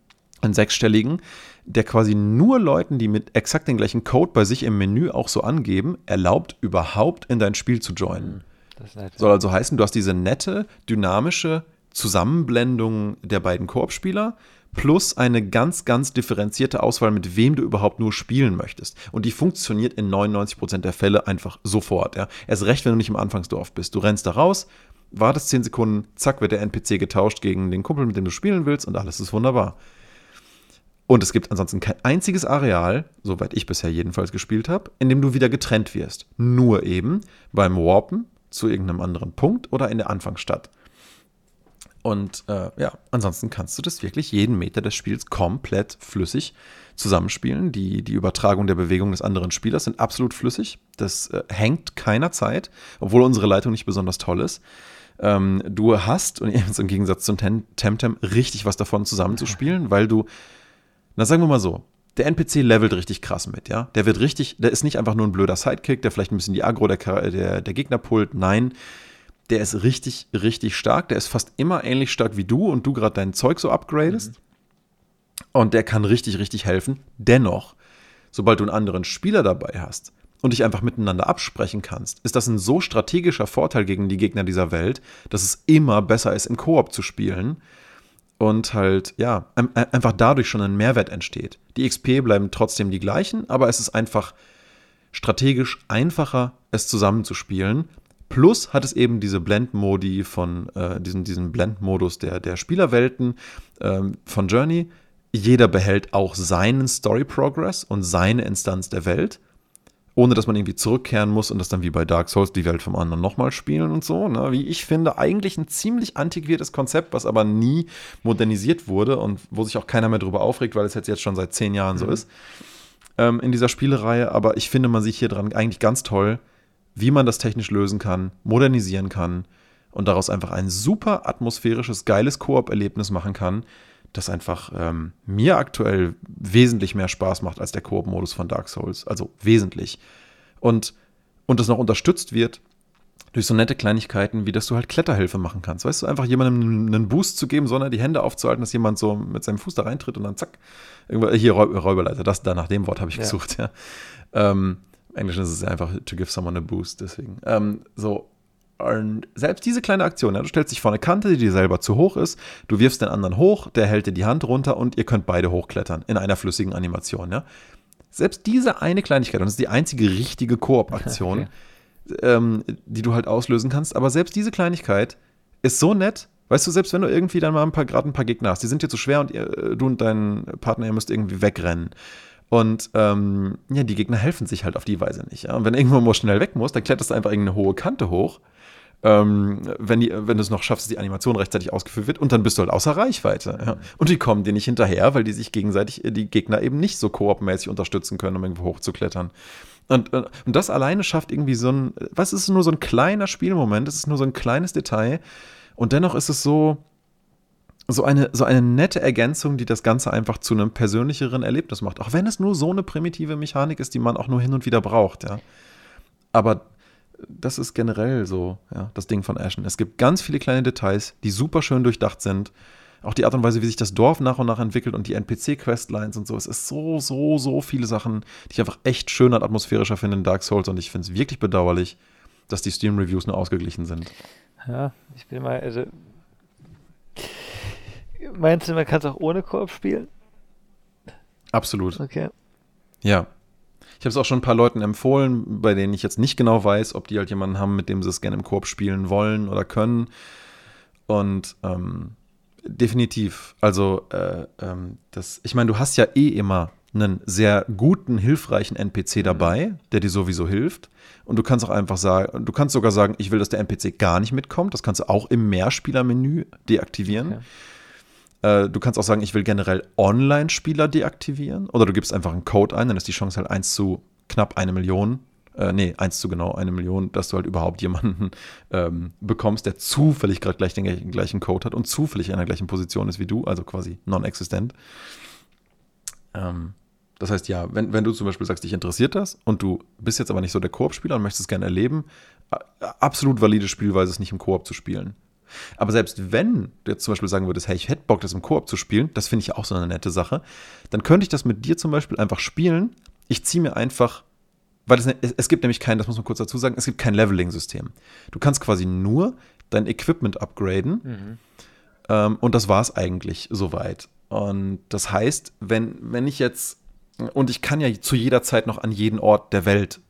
einen sechsstelligen, der quasi nur Leuten, die mit exakt den gleichen Code bei sich im Menü auch so angeben, erlaubt, überhaupt in dein Spiel zu joinen. Soll also heißen, du hast diese nette, dynamische Zusammenblendung der beiden Koop-Spieler plus eine ganz, ganz differenzierte Auswahl, mit wem du überhaupt nur spielen möchtest. Und die funktioniert in 99% der Fälle einfach sofort. Ja. Erst recht, wenn du nicht im Anfangsdorf bist. Du rennst da raus, wartest 10 Sekunden, zack, wird der NPC getauscht gegen den Kumpel, mit dem du spielen willst und alles ist wunderbar. Und es gibt ansonsten kein einziges Areal, soweit ich bisher jedenfalls gespielt habe, in dem du wieder getrennt wirst. Nur eben beim Warpen zu irgendeinem anderen Punkt oder in der Anfangsstadt. Und äh, ja, ansonsten kannst du das wirklich jeden Meter des Spiels komplett flüssig zusammenspielen. Die, die Übertragung der Bewegung des anderen Spielers sind absolut flüssig. Das äh, hängt keiner Zeit, obwohl unsere Leitung nicht besonders toll ist. Ähm, du hast, und jetzt im Gegensatz zum Temtem, richtig was davon zusammenzuspielen, weil du, na sagen wir mal so, der NPC levelt richtig krass mit, ja. Der wird richtig, der ist nicht einfach nur ein blöder Sidekick, der vielleicht ein bisschen die Agro der, der, der Gegner pullt. Nein, der ist richtig, richtig stark. Der ist fast immer ähnlich stark wie du und du gerade dein Zeug so upgradest. Mhm. Und der kann richtig, richtig helfen. Dennoch, sobald du einen anderen Spieler dabei hast und dich einfach miteinander absprechen kannst, ist das ein so strategischer Vorteil gegen die Gegner dieser Welt, dass es immer besser ist, im Koop zu spielen. Und halt, ja, einfach dadurch schon ein Mehrwert entsteht. Die XP bleiben trotzdem die gleichen, aber es ist einfach strategisch einfacher, es zusammenzuspielen Plus hat es eben diese Blend-Modi von äh, diesen, diesen Blend-Modus der, der Spielerwelten ähm, von Journey. Jeder behält auch seinen Story-Progress und seine Instanz der Welt, ohne dass man irgendwie zurückkehren muss und das dann wie bei Dark Souls die Welt vom anderen nochmal spielen und so. Ne? Wie ich finde, eigentlich ein ziemlich antiquiertes Konzept, was aber nie modernisiert wurde und wo sich auch keiner mehr drüber aufregt, weil es jetzt, jetzt schon seit zehn Jahren mhm. so ist ähm, in dieser Spielereihe. Aber ich finde, man sieht hier dran eigentlich ganz toll, wie man das technisch lösen kann, modernisieren kann und daraus einfach ein super atmosphärisches, geiles Koop-Erlebnis machen kann, das einfach ähm, mir aktuell wesentlich mehr Spaß macht als der Koop-Modus von Dark Souls. Also wesentlich. Und, und das noch unterstützt wird durch so nette Kleinigkeiten, wie dass du halt Kletterhilfe machen kannst. Weißt du, einfach jemandem einen Boost zu geben, sondern die Hände aufzuhalten, dass jemand so mit seinem Fuß da reintritt und dann zack, hier Räuberleiter, das da nach dem Wort habe ich ja. gesucht, ja. Ähm, Englisch ist es einfach to give someone a boost, deswegen. Ähm, so, und selbst diese kleine Aktion, ja, du stellst dich vor eine Kante, die dir selber zu hoch ist, du wirfst den anderen hoch, der hält dir die Hand runter und ihr könnt beide hochklettern in einer flüssigen Animation, ja. Selbst diese eine Kleinigkeit, und das ist die einzige richtige Koop-Aktion, okay. ähm, die du halt auslösen kannst, aber selbst diese Kleinigkeit ist so nett, Weißt du, selbst wenn du irgendwie dann mal ein paar, gerade ein paar Gegner hast, die sind dir zu schwer und ihr, du und dein Partner, ihr müsst irgendwie wegrennen. Und ähm, ja, die Gegner helfen sich halt auf die Weise nicht. Ja? Und wenn irgendwo mal schnell weg muss, dann kletterst du einfach irgendeine hohe Kante hoch. Ähm, wenn, die, wenn du es noch schaffst, dass die Animation rechtzeitig ausgeführt wird und dann bist du halt außer Reichweite. Ja? Und die kommen dir nicht hinterher, weil die sich gegenseitig, äh, die Gegner eben nicht so koopmäßig unterstützen können, um irgendwo hochzuklettern. Und, und das alleine schafft irgendwie so ein, was ist nur so ein kleiner Spielmoment, es ist nur so ein kleines Detail und dennoch ist es so, so eine, so eine nette Ergänzung, die das Ganze einfach zu einem persönlicheren Erlebnis macht. Auch wenn es nur so eine primitive Mechanik ist, die man auch nur hin und wieder braucht, ja. Aber das ist generell so, ja, das Ding von Ashen. Es gibt ganz viele kleine Details, die super schön durchdacht sind. Auch die Art und Weise, wie sich das Dorf nach und nach entwickelt und die NPC-Questlines und so. Es ist so, so, so viele Sachen, die ich einfach echt schöner und atmosphärischer finde in Dark Souls. Und ich finde es wirklich bedauerlich, dass die Steam-Reviews nur ausgeglichen sind. Ja, ich bin mal, also Meinst du, man kann es auch ohne Koop spielen? Absolut. Okay. Ja. Ich habe es auch schon ein paar Leuten empfohlen, bei denen ich jetzt nicht genau weiß, ob die halt jemanden haben, mit dem sie es gerne im Koop spielen wollen oder können. Und ähm, definitiv. Also, äh, ähm, das, ich meine, du hast ja eh immer einen sehr guten, hilfreichen NPC mhm. dabei, der dir sowieso hilft. Und du kannst auch einfach sagen, du kannst sogar sagen, ich will, dass der NPC gar nicht mitkommt. Das kannst du auch im Mehrspielermenü deaktivieren. Okay. Äh, du kannst auch sagen, ich will generell Online-Spieler deaktivieren. Oder du gibst einfach einen Code ein, dann ist die Chance halt 1 zu knapp eine Million. Äh, nee, 1 zu genau eine Million, dass du halt überhaupt jemanden ähm, bekommst, der zufällig gerade gleich den gleichen Code hat und zufällig in der gleichen Position ist wie du, also quasi non-existent. Ähm, das heißt, ja, wenn, wenn du zum Beispiel sagst, dich interessiert das und du bist jetzt aber nicht so der Koop-Spieler und möchtest es gerne erleben, absolut valide Spielweise ist nicht im Koop zu spielen. Aber selbst wenn du jetzt zum Beispiel sagen würdest, hey, ich hätte Bock, das im Koop zu spielen, das finde ich ja auch so eine nette Sache, dann könnte ich das mit dir zum Beispiel einfach spielen. Ich ziehe mir einfach, weil es, es gibt nämlich kein, das muss man kurz dazu sagen, es gibt kein Leveling-System. Du kannst quasi nur dein Equipment upgraden. Mhm. Ähm, und das war es eigentlich soweit. Und das heißt, wenn, wenn ich jetzt, und ich kann ja zu jeder Zeit noch an jeden Ort der Welt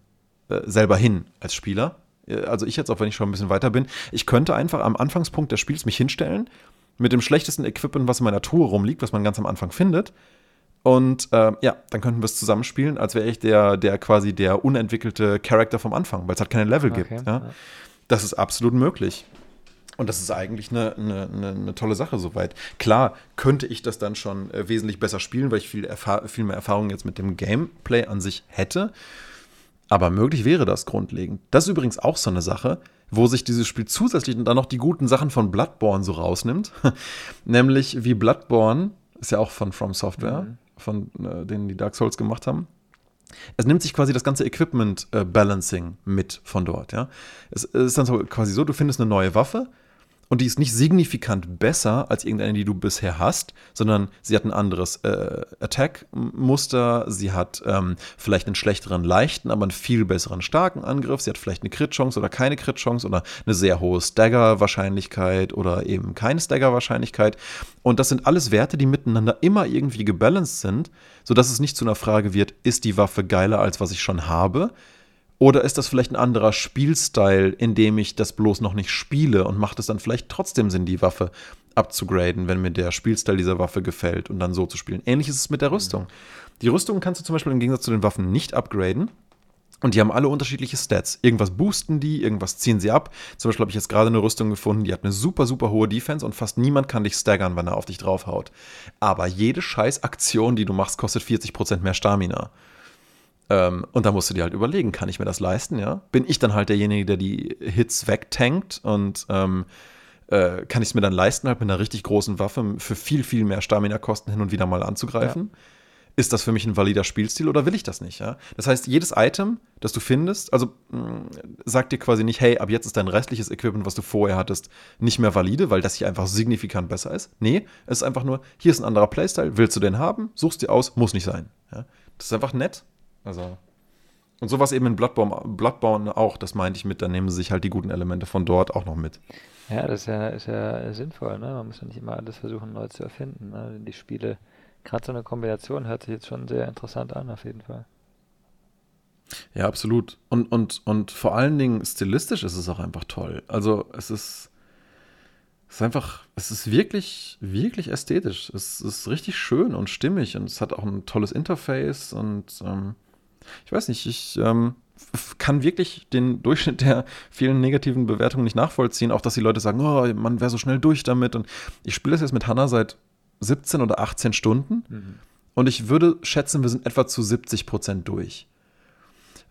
äh, selber hin als Spieler. Äh, also ich jetzt, auch wenn ich schon ein bisschen weiter bin, ich könnte einfach am Anfangspunkt des Spiels mich hinstellen, mit dem schlechtesten Equipment, was in meiner Tour rumliegt, was man ganz am Anfang findet. Und äh, ja, dann könnten wir es zusammenspielen, als wäre ich der, der quasi der unentwickelte Charakter vom Anfang, weil es halt keine Level okay, gibt. Ja? Das ist absolut möglich. Und das ist eigentlich eine, eine, eine, tolle Sache soweit. Klar könnte ich das dann schon äh, wesentlich besser spielen, weil ich viel, viel mehr Erfahrung jetzt mit dem Gameplay an sich hätte. Aber möglich wäre das grundlegend. Das ist übrigens auch so eine Sache, wo sich dieses Spiel zusätzlich dann noch die guten Sachen von Bloodborne so rausnimmt. Nämlich wie Bloodborne, ist ja auch von From Software, mhm. von äh, denen die Dark Souls gemacht haben. Es nimmt sich quasi das ganze Equipment äh, Balancing mit von dort, ja. Es, es ist dann so quasi so, du findest eine neue Waffe, und die ist nicht signifikant besser als irgendeine, die du bisher hast, sondern sie hat ein anderes äh, Attack-Muster, sie hat ähm, vielleicht einen schlechteren leichten, aber einen viel besseren starken Angriff, sie hat vielleicht eine Crit-Chance oder keine Crit-Chance oder eine sehr hohe Stagger-Wahrscheinlichkeit oder eben keine Stagger-Wahrscheinlichkeit. Und das sind alles Werte, die miteinander immer irgendwie gebalanced sind, sodass es nicht zu einer Frage wird, ist die Waffe geiler als was ich schon habe, oder ist das vielleicht ein anderer Spielstyle, in dem ich das bloß noch nicht spiele und macht es dann vielleicht trotzdem Sinn, die Waffe abzugraden, wenn mir der Spielstyle dieser Waffe gefällt und dann so zu spielen? Ähnlich ist es mit der Rüstung. Die Rüstung kannst du zum Beispiel im Gegensatz zu den Waffen nicht upgraden. Und die haben alle unterschiedliche Stats. Irgendwas boosten die, irgendwas ziehen sie ab. Zum Beispiel habe ich jetzt gerade eine Rüstung gefunden, die hat eine super, super hohe Defense und fast niemand kann dich staggern, wenn er auf dich draufhaut. Aber jede scheiß Aktion, die du machst, kostet 40% mehr Stamina. Ähm, und da musst du dir halt überlegen, kann ich mir das leisten, ja? Bin ich dann halt derjenige, der die Hits wegtankt und ähm, äh, kann ich es mir dann leisten, halt mit einer richtig großen Waffe für viel, viel mehr Stamina-Kosten hin und wieder mal anzugreifen? Ja. Ist das für mich ein valider Spielstil oder will ich das nicht? Ja? Das heißt, jedes Item, das du findest, also mh, mm, sagt dir quasi nicht, hey, ab jetzt ist dein restliches Equipment, was du vorher hattest, nicht mehr valide, weil das hier einfach signifikant besser ist. Nee, es ist einfach nur, hier ist ein anderer Playstyle, willst du den haben, suchst dir aus, muss nicht sein. Ja? Das ist einfach nett also. Und sowas eben in Bloodborne, Bloodborne auch, das meinte ich mit, da nehmen sie sich halt die guten Elemente von dort auch noch mit. Ja, das ist ja, ist ja sinnvoll, ne? Man muss ja nicht immer alles versuchen neu zu erfinden. Ne? Die Spiele, gerade so eine Kombination hört sich jetzt schon sehr interessant an, auf jeden Fall. Ja, absolut. Und, und, und vor allen Dingen stilistisch ist es auch einfach toll. Also es ist, es ist einfach, es ist wirklich, wirklich ästhetisch. Es ist richtig schön und stimmig und es hat auch ein tolles Interface und ähm, ich weiß nicht, ich ähm, kann wirklich den Durchschnitt der vielen negativen Bewertungen nicht nachvollziehen. Auch, dass die Leute sagen, oh, man wäre so schnell durch damit. Und ich spiele das jetzt mit Hannah seit 17 oder 18 Stunden. Mhm. Und ich würde schätzen, wir sind etwa zu 70 Prozent durch.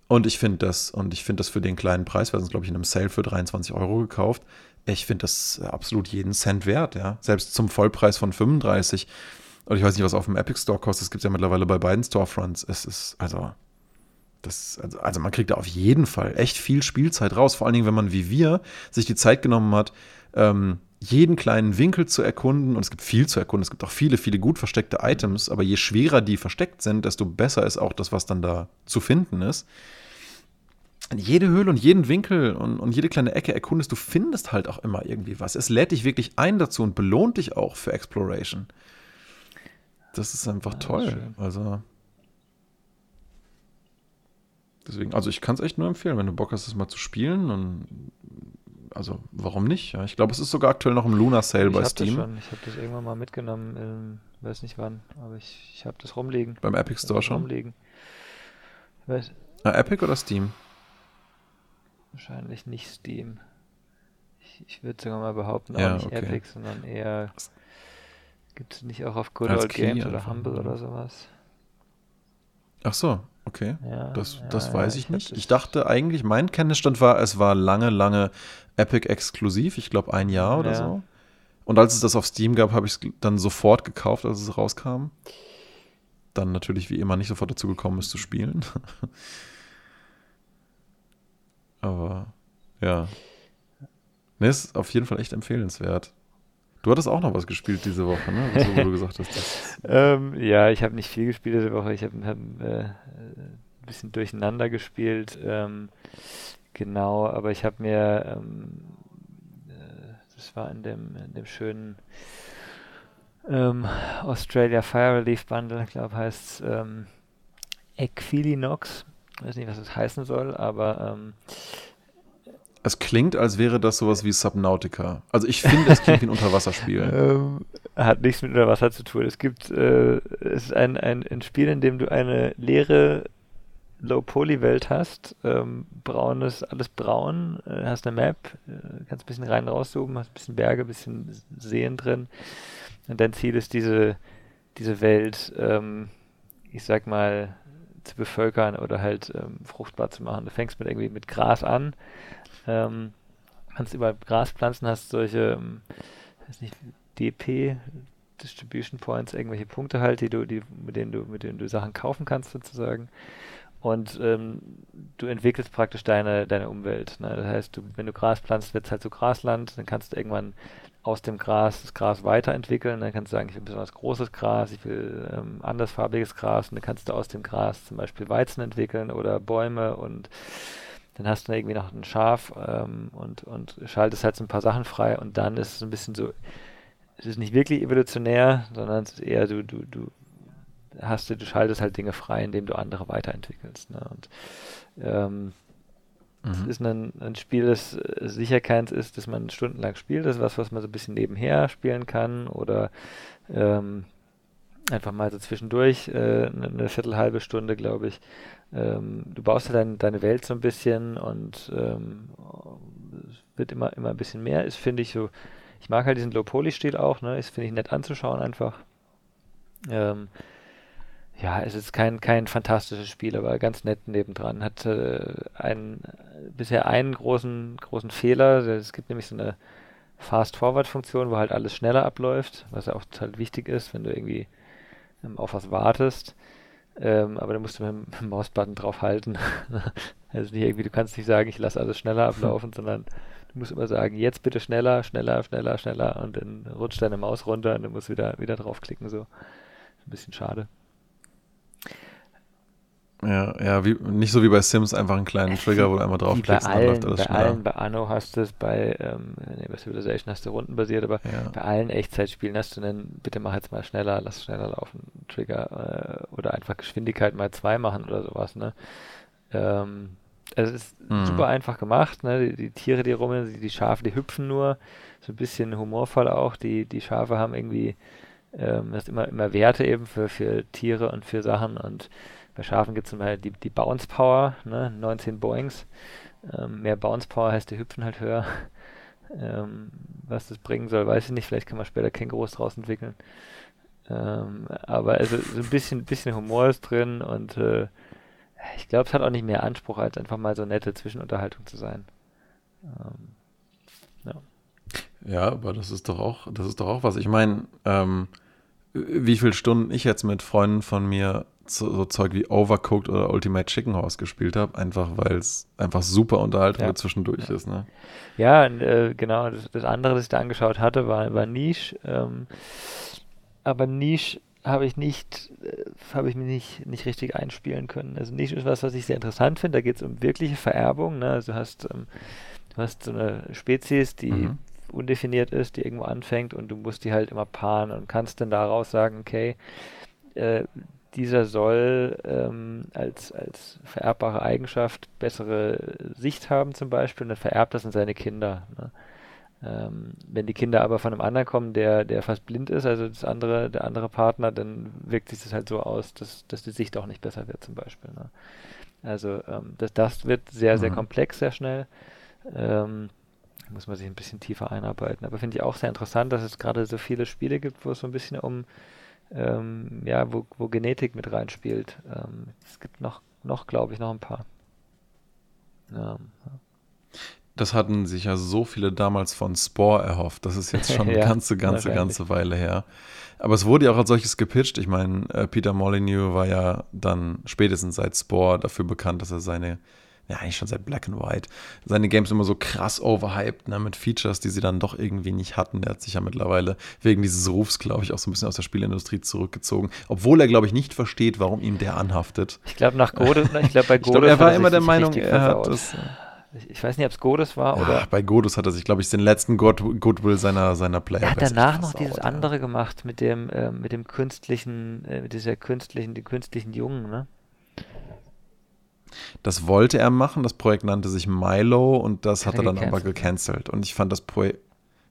Und ich finde das, und ich finde das für den kleinen Preis, wir haben es, glaube ich, in einem Sale für 23 Euro gekauft. Ich finde das absolut jeden Cent wert, ja. Selbst zum Vollpreis von 35. Und ich weiß nicht, was auf dem Epic Store kostet. Es gibt ja mittlerweile bei beiden Storefronts. Es ist, also, das, also, also man kriegt da auf jeden Fall echt viel Spielzeit raus. Vor allen Dingen, wenn man wie wir sich die Zeit genommen hat, ähm, jeden kleinen Winkel zu erkunden. Und es gibt viel zu erkunden. Es gibt auch viele, viele gut versteckte Items. Aber je schwerer die versteckt sind, desto besser ist auch das, was dann da zu finden ist. Jede Höhle und jeden Winkel und, und jede kleine Ecke erkundest, du findest halt auch immer irgendwie was. Es lädt dich wirklich ein dazu und belohnt dich auch für Exploration. Das ist einfach ja, toll. Ist also Deswegen, also ich kann es echt nur empfehlen, wenn du Bock hast, es mal zu spielen. Und, also warum nicht? Ja, ich glaube, es ist sogar aktuell noch im Luna Sale ich bei Steam. Das schon. Ich habe das irgendwann mal mitgenommen, ähm, weiß nicht wann, aber ich, ich habe das rumliegen. Beim Epic Store schon? Rumliegen. Weiß. Na, Epic oder Steam? Wahrscheinlich nicht Steam. Ich, ich würde sogar mal behaupten, ja, auch nicht okay. Epic, sondern eher. Gibt es nicht auch auf Good Old Games oder Humble oder sowas? Ach so, Okay, ja, das, das ja, weiß ich, ich nicht. Ich dachte eigentlich, mein Kenntnisstand war, es war lange, lange Epic exklusiv, ich glaube ein Jahr oder so. Und als es das auf Steam gab, habe ich es dann sofort gekauft, als es rauskam. Dann natürlich wie immer nicht sofort dazu gekommen ist zu spielen. Aber ja. Ne, ist auf jeden Fall echt empfehlenswert. Du hattest auch noch was gespielt diese Woche, ne? So, wo du gesagt hast. ähm, ja, ich habe nicht viel gespielt diese Woche. Ich habe hab, äh, ein bisschen durcheinander gespielt. Ähm, genau, aber ich habe mir ähm, äh, das war in dem, in dem schönen ähm, Australia Fire Relief Bundle, ich glaube heißt es ähm, Equilinox. Ich weiß nicht, was das heißen soll, aber ähm, es klingt, als wäre das sowas wie Subnautica. Also ich finde, es klingt wie ein Unterwasserspiel. Ähm, hat nichts mit Unterwasser zu tun. Es gibt, äh, es ist ein, ein, ein Spiel, in dem du eine leere Low-Poly-Welt hast, ähm, braunes, alles braun, äh, hast eine Map, äh, kannst ein bisschen rein rauszoomen, hast ein bisschen Berge, ein bisschen Seen drin. Und dein Ziel ist, diese, diese Welt, ähm, ich sag mal, zu bevölkern oder halt ähm, fruchtbar zu machen. Du fängst mit irgendwie mit Gras an, ähm, kannst überall Gras pflanzen, hast solche, ähm, weiß nicht, DP, Distribution Points, irgendwelche Punkte halt, die du, die, mit denen du, mit denen du Sachen kaufen kannst sozusagen. Und ähm, du entwickelst praktisch deine, deine Umwelt. Ne? Das heißt, du, wenn du Gras pflanzt, wird es halt so Grasland, dann kannst du irgendwann aus dem Gras das Gras weiterentwickeln. Dann kannst du sagen, ich will besonders großes Gras, ich will ähm, andersfarbiges Gras und dann kannst du aus dem Gras zum Beispiel Weizen entwickeln oder Bäume und dann hast du irgendwie noch ein Schaf ähm, und, und schaltest halt so ein paar Sachen frei und dann ist es ein bisschen so, es ist nicht wirklich evolutionär, sondern es ist eher du, du, du hast du, du schaltest halt Dinge frei, indem du andere weiterentwickelst. Ne? Und ähm, es mhm. ist ein, ein, Spiel, das äh, sicher keins ist, das man stundenlang spielt. Das ist was, was man so ein bisschen nebenher spielen kann oder ähm, einfach mal so zwischendurch äh, eine, eine Viertel, halbe Stunde, glaube ich. Ähm, du baust ja dein, deine Welt so ein bisschen und ähm, es wird immer, immer ein bisschen mehr. Ist, finde ich, so, ich mag halt diesen Low-Poly-Stil auch, ne? Ist, finde ich, nett anzuschauen einfach. Ähm, ja, es ist kein, kein fantastisches Spiel, aber ganz nett nebendran. Hat äh, einen, bisher einen großen, großen Fehler. Es gibt nämlich so eine Fast-Forward-Funktion, wo halt alles schneller abläuft, was auch total wichtig ist, wenn du irgendwie auf was wartest. Ähm, aber da musst du mit dem, Mausbutton drauf halten. also nicht irgendwie, du kannst nicht sagen, ich lasse alles schneller ablaufen, sondern du musst immer sagen, jetzt bitte schneller, schneller, schneller, schneller und dann rutscht deine Maus runter und du musst wieder, wieder draufklicken. So. Ein bisschen schade. Ja, ja, wie, nicht so wie bei Sims, einfach einen kleinen Trigger, wo du einmal draufklickst und dann läuft alles bei schneller. Allen, bei Anno hast du es, bei, ähm, nee, bei Civilization hast du rundenbasiert, aber ja. bei allen Echtzeitspielen hast du einen, bitte mach jetzt mal schneller, lass schneller laufen, Trigger äh, oder einfach Geschwindigkeit mal zwei machen oder sowas, ne? Ähm, also es ist mhm. super einfach gemacht, ne? Die, die Tiere, die rummeln, die, die Schafe, die hüpfen nur, so ein bisschen humorvoll auch, die, die Schafe haben irgendwie, ähm, das immer, immer Werte eben für, für Tiere und für Sachen und bei Schafen gibt es immer die, die Bounce Power, ne? 19 Boings. Ähm, mehr Bounce Power heißt, die hüpfen halt höher. Ähm, was das bringen soll, weiß ich nicht. Vielleicht kann man später Kängurus draus entwickeln. Ähm, aber also so ein bisschen, bisschen Humor ist drin und äh, ich glaube, es hat auch nicht mehr Anspruch, als einfach mal so nette Zwischenunterhaltung zu sein. Ähm, ja. ja, aber das ist doch auch, das ist doch auch was. Ich meine, ähm, wie viele Stunden ich jetzt mit Freunden von mir so, so, Zeug wie Overcooked oder Ultimate Chicken Horse gespielt habe, einfach weil es einfach super Unterhaltung ja. zwischendurch ja. ist. Ne? Ja, äh, genau. Das, das, andere, das ich da angeschaut hatte, war, war Niche. Ähm, aber Niche habe ich nicht, äh, habe ich mir nicht, nicht richtig einspielen können. Also Niche ist was, was ich sehr interessant finde. Da geht es um wirkliche Vererbung. Ne? Also du hast, ähm, du hast so eine Spezies, die mhm. undefiniert ist, die irgendwo anfängt und du musst die halt immer paaren und kannst dann daraus sagen, okay, äh, dieser soll ähm, als, als vererbbare Eigenschaft bessere Sicht haben zum Beispiel und dann vererbt das an seine Kinder. Ne? Ähm, wenn die Kinder aber von einem anderen kommen, der, der fast blind ist, also das andere, der andere Partner, dann wirkt sich das halt so aus, dass, dass die Sicht auch nicht besser wird zum Beispiel. Ne? Also ähm, das, das wird sehr, sehr mhm. komplex, sehr schnell. Ähm, muss man sich ein bisschen tiefer einarbeiten. Aber finde ich auch sehr interessant, dass es gerade so viele Spiele gibt, wo es so ein bisschen um ähm, ja, wo, wo Genetik mit reinspielt. Ähm, es gibt noch, noch glaube ich, noch ein paar. Ja, Das hatten sich ja so viele damals von Spore erhofft. Das ist jetzt schon eine ja, ganze, ganze, ganze Weile her. Aber es wurde ja auch als solches gepitcht. Ich meine, äh, Peter Molyneux war ja dann spätestens seit Spore dafür bekannt, dass er seine ja eigentlich schon seit Black and White, seine Games immer so krass overhyped, ne, mit Features, die sie dann doch irgendwie nicht hatten. Der hat sich ja mittlerweile wegen dieses Rufs, glaube ich, auch so ein bisschen aus der Spielindustrie zurückgezogen. Obwohl er, glaube ich, nicht versteht, warum ihm der anhaftet. Ich glaube, nach Gode, ich glaube, bei Gode. ich glaub, er war immer der Meinung, er hat das. Ich, ich weiß nicht, ob es Godus war oder. Ach, bei Godus hat er sich, glaube ich, den letzten God Goodwill seiner, seiner Player. Er hat danach noch dieses ja. andere gemacht mit dem, äh, mit dem künstlichen, äh, mit dieser künstlichen, die künstlichen Jungen, ne? Das wollte er machen, das Projekt nannte sich Milo und das hat, hat er dann aber gecancelt. Und ich fand das Projekt,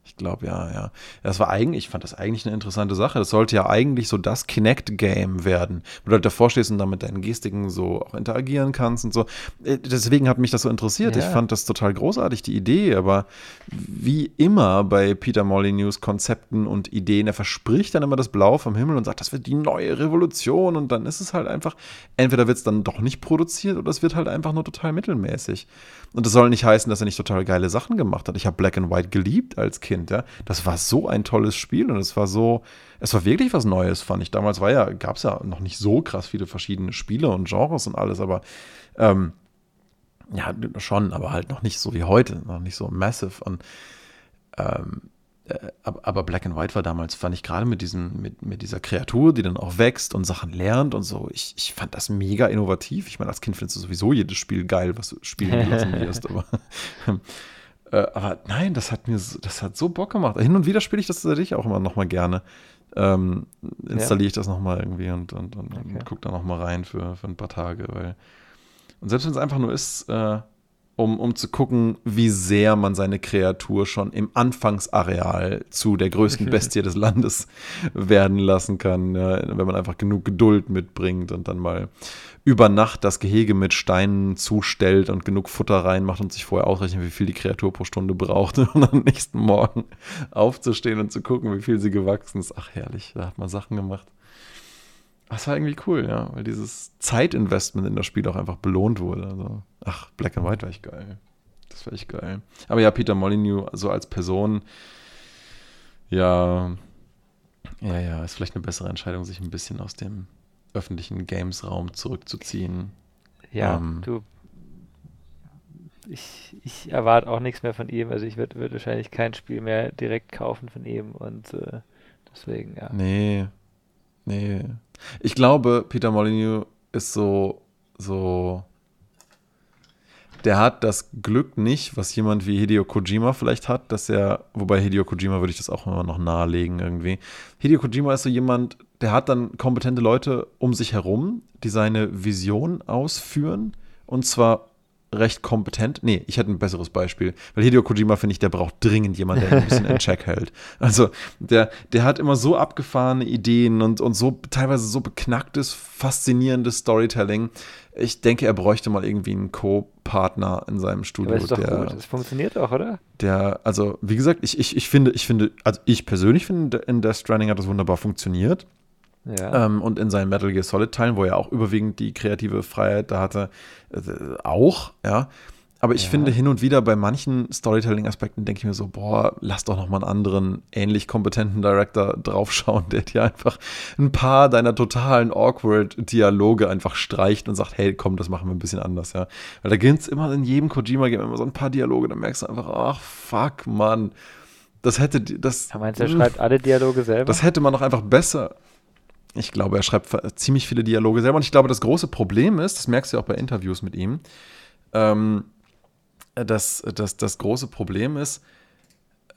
ich glaube, ja, ja. Das war eigentlich, ich fand das eigentlich eine interessante Sache. Das sollte ja eigentlich so das Kinect-Game werden, wo du halt davor stehst und dann mit deinen Gestiken so auch interagieren kannst und so. Äh, deswegen hat mich das so interessiert. Ja. Ich fand das total großartig, die Idee, aber wie immer bei Peter Molyneux Konzepten und Ideen, er verspricht dann immer das Blau vom Himmel und sagt, das wird die neue Revolution und dann ist es halt einfach, entweder wird es dann doch nicht produziert oder es wird halt einfach nur total mittelmäßig. Und das soll nicht heißen, dass er nicht total geile Sachen gemacht hat. Ich habe Black and White geliebt als Kind, ja. Das war so ein tolles Spiel und es war so, es war wirklich was Neues, fand ich. Damals war ja, gab es ja noch nicht so krass viele verschiedene Spiele und Genres und alles, aber ähm, ja, schon, aber halt noch nicht so wie heute, noch nicht so massive. Und ähm, äh, aber Black and White war damals, fand ich gerade mit diesem, mit, mit dieser Kreatur, die dann auch wächst und Sachen lernt und so, ich, ich fand das mega innovativ. Ich meine, als Kind findest du sowieso jedes Spiel geil, was du spielen lassen wirst, aber, äh, aber nein, das hat mir, das hat so Bock gemacht. Hin und wieder spiele ich das tatsächlich auch immer nochmal gerne. Ähm, installiere ja. ich das nochmal irgendwie und, und, und, okay. und gucke da nochmal rein für, für ein paar Tage, weil und selbst wenn es einfach nur ist, äh, um, um zu gucken, wie sehr man seine Kreatur schon im Anfangsareal zu der größten Bestie des Landes werden lassen kann, wenn man einfach genug Geduld mitbringt und dann mal über Nacht das Gehege mit Steinen zustellt und genug Futter reinmacht und sich vorher ausrechnet, wie viel die Kreatur pro Stunde braucht, um am nächsten Morgen aufzustehen und zu gucken, wie viel sie gewachsen ist. Ach herrlich, da hat man Sachen gemacht. Das war irgendwie cool, ja, weil dieses Zeitinvestment in das Spiel auch einfach belohnt wurde. Also, ach, Black and White war echt geil. Das war echt geil. Aber ja, Peter Molyneux, so als Person, ja, ja, ja, ist vielleicht eine bessere Entscheidung, sich ein bisschen aus dem öffentlichen Games-Raum zurückzuziehen. Ja, ähm, du. Ich, ich erwarte auch nichts mehr von ihm. Also ich würde würd wahrscheinlich kein Spiel mehr direkt kaufen von ihm und äh, deswegen, ja. Nee, nee. Ich glaube, Peter Molyneux ist so, so. Der hat das Glück nicht, was jemand wie Hideo Kojima vielleicht hat, dass er, wobei Hideo Kojima würde ich das auch immer noch nahelegen irgendwie. Hideo Kojima ist so jemand, der hat dann kompetente Leute um sich herum, die seine Vision ausführen und zwar recht kompetent. Nee, ich hätte ein besseres Beispiel. Weil Hideo Kojima, finde ich, der braucht dringend jemanden, der ihn ein bisschen in Check hält. Also, der, der hat immer so abgefahrene Ideen und, und so teilweise so beknacktes, faszinierendes Storytelling. Ich denke, er bräuchte mal irgendwie einen Co-Partner in seinem Studio. Aber ist doch der, gut. Das funktioniert doch, oder? Der, also, wie gesagt, ich, ich, ich finde, ich finde, also ich persönlich finde, in Death Stranding hat das wunderbar funktioniert. Ja. Ähm, und in seinen Metal Gear Solid Teilen, wo er auch überwiegend die kreative Freiheit da hatte, äh, auch, ja. Aber ich ja. finde hin und wieder bei manchen Storytelling-Aspekten denke ich mir so, boah, lass doch noch mal einen anderen ähnlich kompetenten Director draufschauen, der dir einfach ein paar deiner totalen awkward Dialoge einfach streicht und sagt, hey, komm, das machen wir ein bisschen anders, ja. Weil da gibt es immer in jedem Kojima-Game immer so ein paar Dialoge, da merkst du einfach, ach, fuck, Mann. Das hätte, das. Ja, meinst du, er schreibt alle Dialoge selber? Das hätte man doch einfach besser ich glaube, er schreibt ziemlich viele Dialoge selber. Und ich glaube, das große Problem ist, das merkst du ja auch bei Interviews mit ihm, ähm, dass, dass das große Problem ist,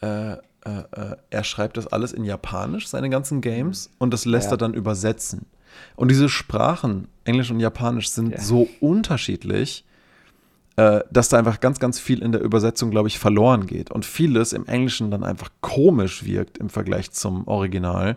äh, äh, äh, er schreibt das alles in Japanisch, seine ganzen Games, und das lässt ja. er dann übersetzen. Und diese Sprachen, Englisch und Japanisch, sind ja. so unterschiedlich, äh, dass da einfach ganz, ganz viel in der Übersetzung, glaube ich, verloren geht. Und vieles im Englischen dann einfach komisch wirkt im Vergleich zum Original.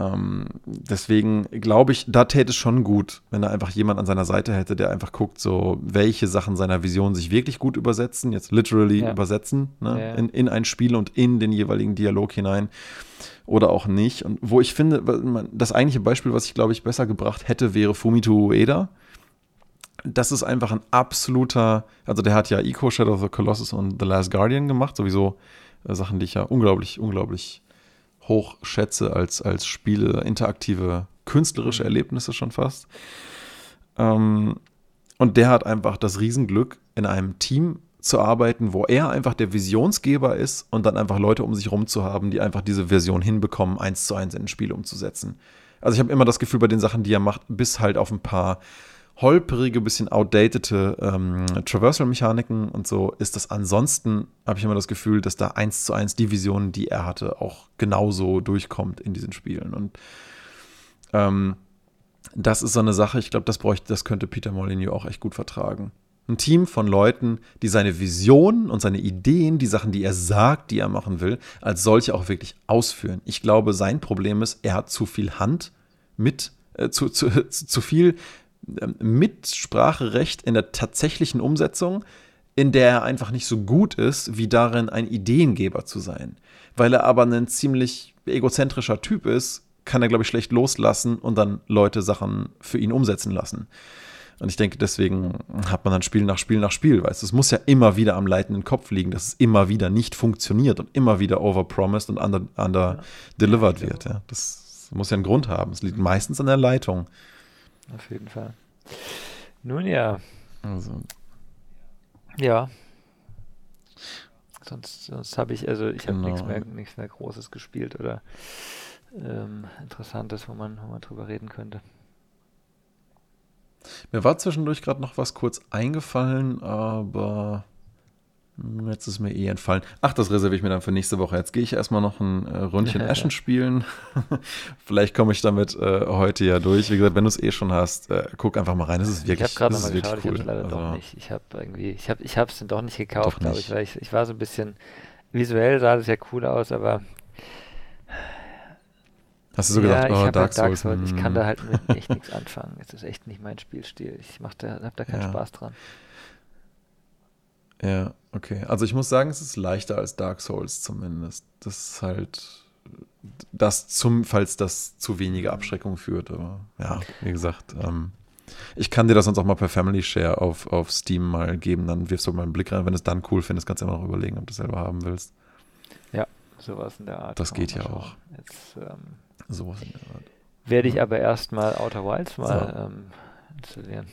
Ähm, deswegen glaube ich, da täte es schon gut, wenn er einfach jemand an seiner Seite hätte, der einfach guckt, so welche Sachen seiner Vision sich wirklich gut übersetzen, jetzt literally ja. übersetzen, ne? ja. in, in ein Spiel und in den jeweiligen Dialog hinein oder auch nicht. Und wo ich finde, das eigentliche Beispiel, was ich glaube ich besser gebracht hätte, wäre Fumito Ueda. Das ist einfach ein absoluter, also der hat ja Eco, Shadow of the Colossus und The Last Guardian gemacht, sowieso äh, Sachen, die ich ja unglaublich, unglaublich hoch schätze als, als Spiele, interaktive, künstlerische mhm. Erlebnisse schon fast. Ähm, und der hat einfach das Riesenglück, in einem Team zu arbeiten, wo er einfach der Visionsgeber ist und dann einfach Leute um sich herum zu haben, die einfach diese Version hinbekommen, eins zu eins in ein Spiel umzusetzen. Also ich habe immer das Gefühl bei den Sachen, die er macht, bis halt auf ein paar holprige, bisschen outdatete ähm, Traversal-Mechaniken und so, ist das ansonsten, habe ich immer das Gefühl, dass da eins zu eins die Vision, die er hatte, auch genauso durchkommt in diesen Spielen. Und ähm, das ist so eine Sache, ich glaube, das bräuchte, das könnte Peter Molyneux auch echt gut vertragen. Ein Team von Leuten, die seine Visionen und seine Ideen, die Sachen, die er sagt, die er machen will, als solche auch wirklich ausführen. Ich glaube, sein Problem ist, er hat zu viel Hand mit, äh, zu, zu, zu viel Mitspracherecht in der tatsächlichen Umsetzung, in der er einfach nicht so gut ist, wie darin ein Ideengeber zu sein. Weil er aber ein ziemlich egozentrischer Typ ist, kann er, glaube ich, schlecht loslassen und dann Leute Sachen für ihn umsetzen lassen. Und ich denke, deswegen hat man dann Spiel nach Spiel nach Spiel, weißt du, es muss ja immer wieder am leitenden Kopf liegen, dass es immer wieder nicht funktioniert und immer wieder overpromised und under, under delivered wird. Ja. Das muss ja einen Grund haben. Es liegt meistens an der Leitung. Auf jeden Fall. Nun ja. Also. Ja. Sonst, sonst habe ich, also ich habe genau. nichts mehr, nichts mehr Großes gespielt oder ähm, Interessantes, wo man, wo man drüber reden könnte. Mir war zwischendurch gerade noch was kurz eingefallen, aber jetzt ist mir eh entfallen. Ach, das reserviere ich mir dann für nächste Woche. Jetzt gehe ich erstmal noch ein äh, Rundchen Ashen spielen. Vielleicht komme ich damit äh, heute ja durch. Wie gesagt, wenn du es eh schon hast, äh, guck einfach mal rein. Das ist wirklich, ich habe gerade mal geschaut, cool. ich habe leider also, doch nicht. Ich habe irgendwie, ich habe, ich habe es dann doch nicht gekauft, glaube ich, weil ich, ich war so ein bisschen visuell sah das ja cool aus, aber Hast du so ja, gedacht, oh, ich Dark, Souls, Dark Souls, ich kann da halt mit echt nichts anfangen. Es ist echt nicht mein Spielstil. Ich da, hab da keinen ja. Spaß dran. Ja, okay. Also ich muss sagen, es ist leichter als Dark Souls zumindest. Das ist halt das zum, falls das zu wenige Abschreckung führt. Aber ja, wie gesagt, ähm, ich kann dir das sonst auch mal per Family Share auf, auf Steam mal geben. Dann wirfst du mal einen Blick rein. Wenn du es dann cool findest, kannst du immer noch überlegen, ob du es selber haben willst. Ja, sowas in der Art. Das geht ja auch. Jetzt, ähm, Sowas in der Art. Werde ich aber erstmal Outer Wilds mal so. ähm, installieren.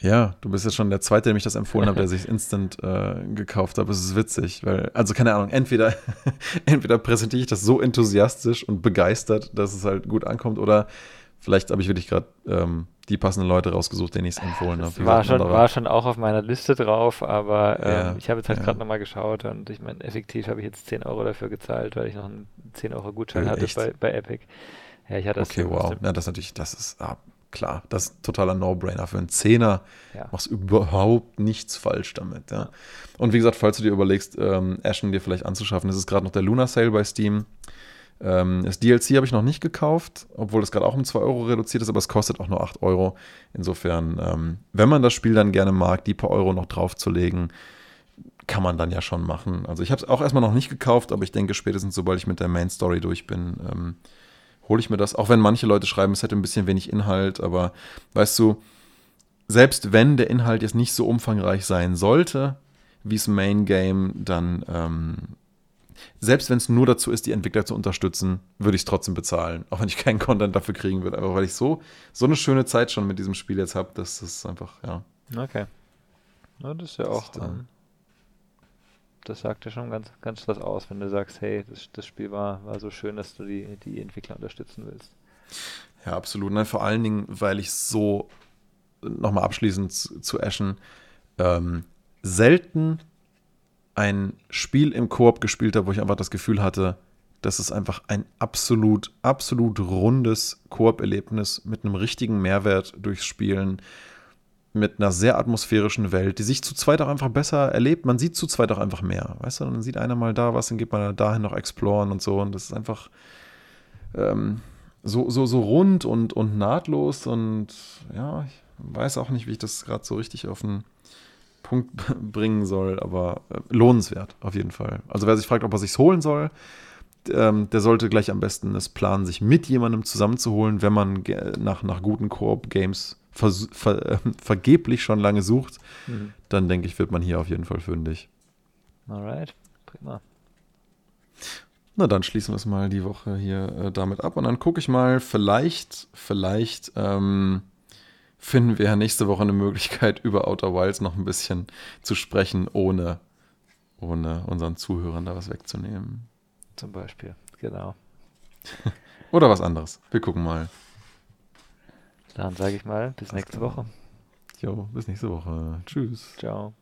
Ja, du bist ja schon der Zweite, dem ich das empfohlen habe, der sich instant äh, gekauft hat. Es ist witzig, weil, also keine Ahnung, entweder, entweder präsentiere ich das so enthusiastisch und begeistert, dass es halt gut ankommt, oder vielleicht habe ich wirklich gerade ähm, die passenden Leute rausgesucht, denen ich es empfohlen habe. War schon, war schon auch auf meiner Liste drauf, aber ähm, ja, ich habe jetzt halt ja. gerade nochmal geschaut und ich meine, effektiv habe ich jetzt 10 Euro dafür gezahlt, weil ich noch einen 10 Euro Gutschein hatte bei, bei Epic. Ja, ich hatte das. Okay, wow. Ja, das ist natürlich, das ist ah, klar, das ist totaler No-Brainer. Für einen Zehner ja. machst du überhaupt nichts falsch damit. Ja. Und wie gesagt, falls du dir überlegst, ähm, Ashen dir vielleicht anzuschaffen, ist es gerade noch der Luna Sale bei Steam. Ähm, das DLC habe ich noch nicht gekauft, obwohl das gerade auch um 2 Euro reduziert ist, aber es kostet auch nur 8 Euro. Insofern, ähm, wenn man das Spiel dann gerne mag, die paar Euro noch draufzulegen, kann man dann ja schon machen. Also ich habe es auch erstmal noch nicht gekauft, aber ich denke spätestens, sobald ich mit der Main Story durch bin, ähm, hole ich mir das. Auch wenn manche Leute schreiben, es hätte ein bisschen wenig Inhalt, aber weißt du, selbst wenn der Inhalt jetzt nicht so umfangreich sein sollte, wie es Main Game, dann ähm, selbst wenn es nur dazu ist, die Entwickler zu unterstützen, würde ich es trotzdem bezahlen. Auch wenn ich keinen Content dafür kriegen würde. Aber weil ich so, so eine schöne Zeit schon mit diesem Spiel jetzt habe, dass das einfach, ja. Okay. Ja, das ist ja auch. Ist, ähm, das sagt ja schon ganz, ganz was aus, wenn du sagst, hey, das, das Spiel war, war so schön, dass du die, die Entwickler unterstützen willst. Ja, absolut. Nein, vor allen Dingen, weil ich so, nochmal abschließend zu, zu Ashen, ähm, selten ein Spiel im Koop gespielt habe, wo ich einfach das Gefühl hatte, das ist einfach ein absolut, absolut rundes Koop-Erlebnis mit einem richtigen Mehrwert durchs Spielen, mit einer sehr atmosphärischen Welt, die sich zu zweit auch einfach besser erlebt. Man sieht zu zweit auch einfach mehr. Weißt du, dann sieht einer mal da was, dann geht man dahin noch exploren und so. Und das ist einfach ähm, so, so, so rund und, und nahtlos. Und ja, ich weiß auch nicht, wie ich das gerade so richtig auf den Punkt bringen soll, aber äh, lohnenswert auf jeden Fall. Also wer sich fragt, ob er sich holen soll, ähm, der sollte gleich am besten es planen, sich mit jemandem zusammenzuholen, wenn man nach, nach guten Koop-Games ver ver vergeblich schon lange sucht, mhm. dann denke ich, wird man hier auf jeden Fall fündig. Alright, prima. Na, dann schließen wir es mal die Woche hier äh, damit ab und dann gucke ich mal, vielleicht, vielleicht ähm, finden wir ja nächste Woche eine Möglichkeit, über Outer Wilds noch ein bisschen zu sprechen, ohne, ohne unseren Zuhörern da was wegzunehmen. Zum Beispiel, genau. Oder was anderes. Wir gucken mal. Dann sage ich mal, bis nächste. Woche. Jo, bis nächste Woche. Tschüss. Ciao.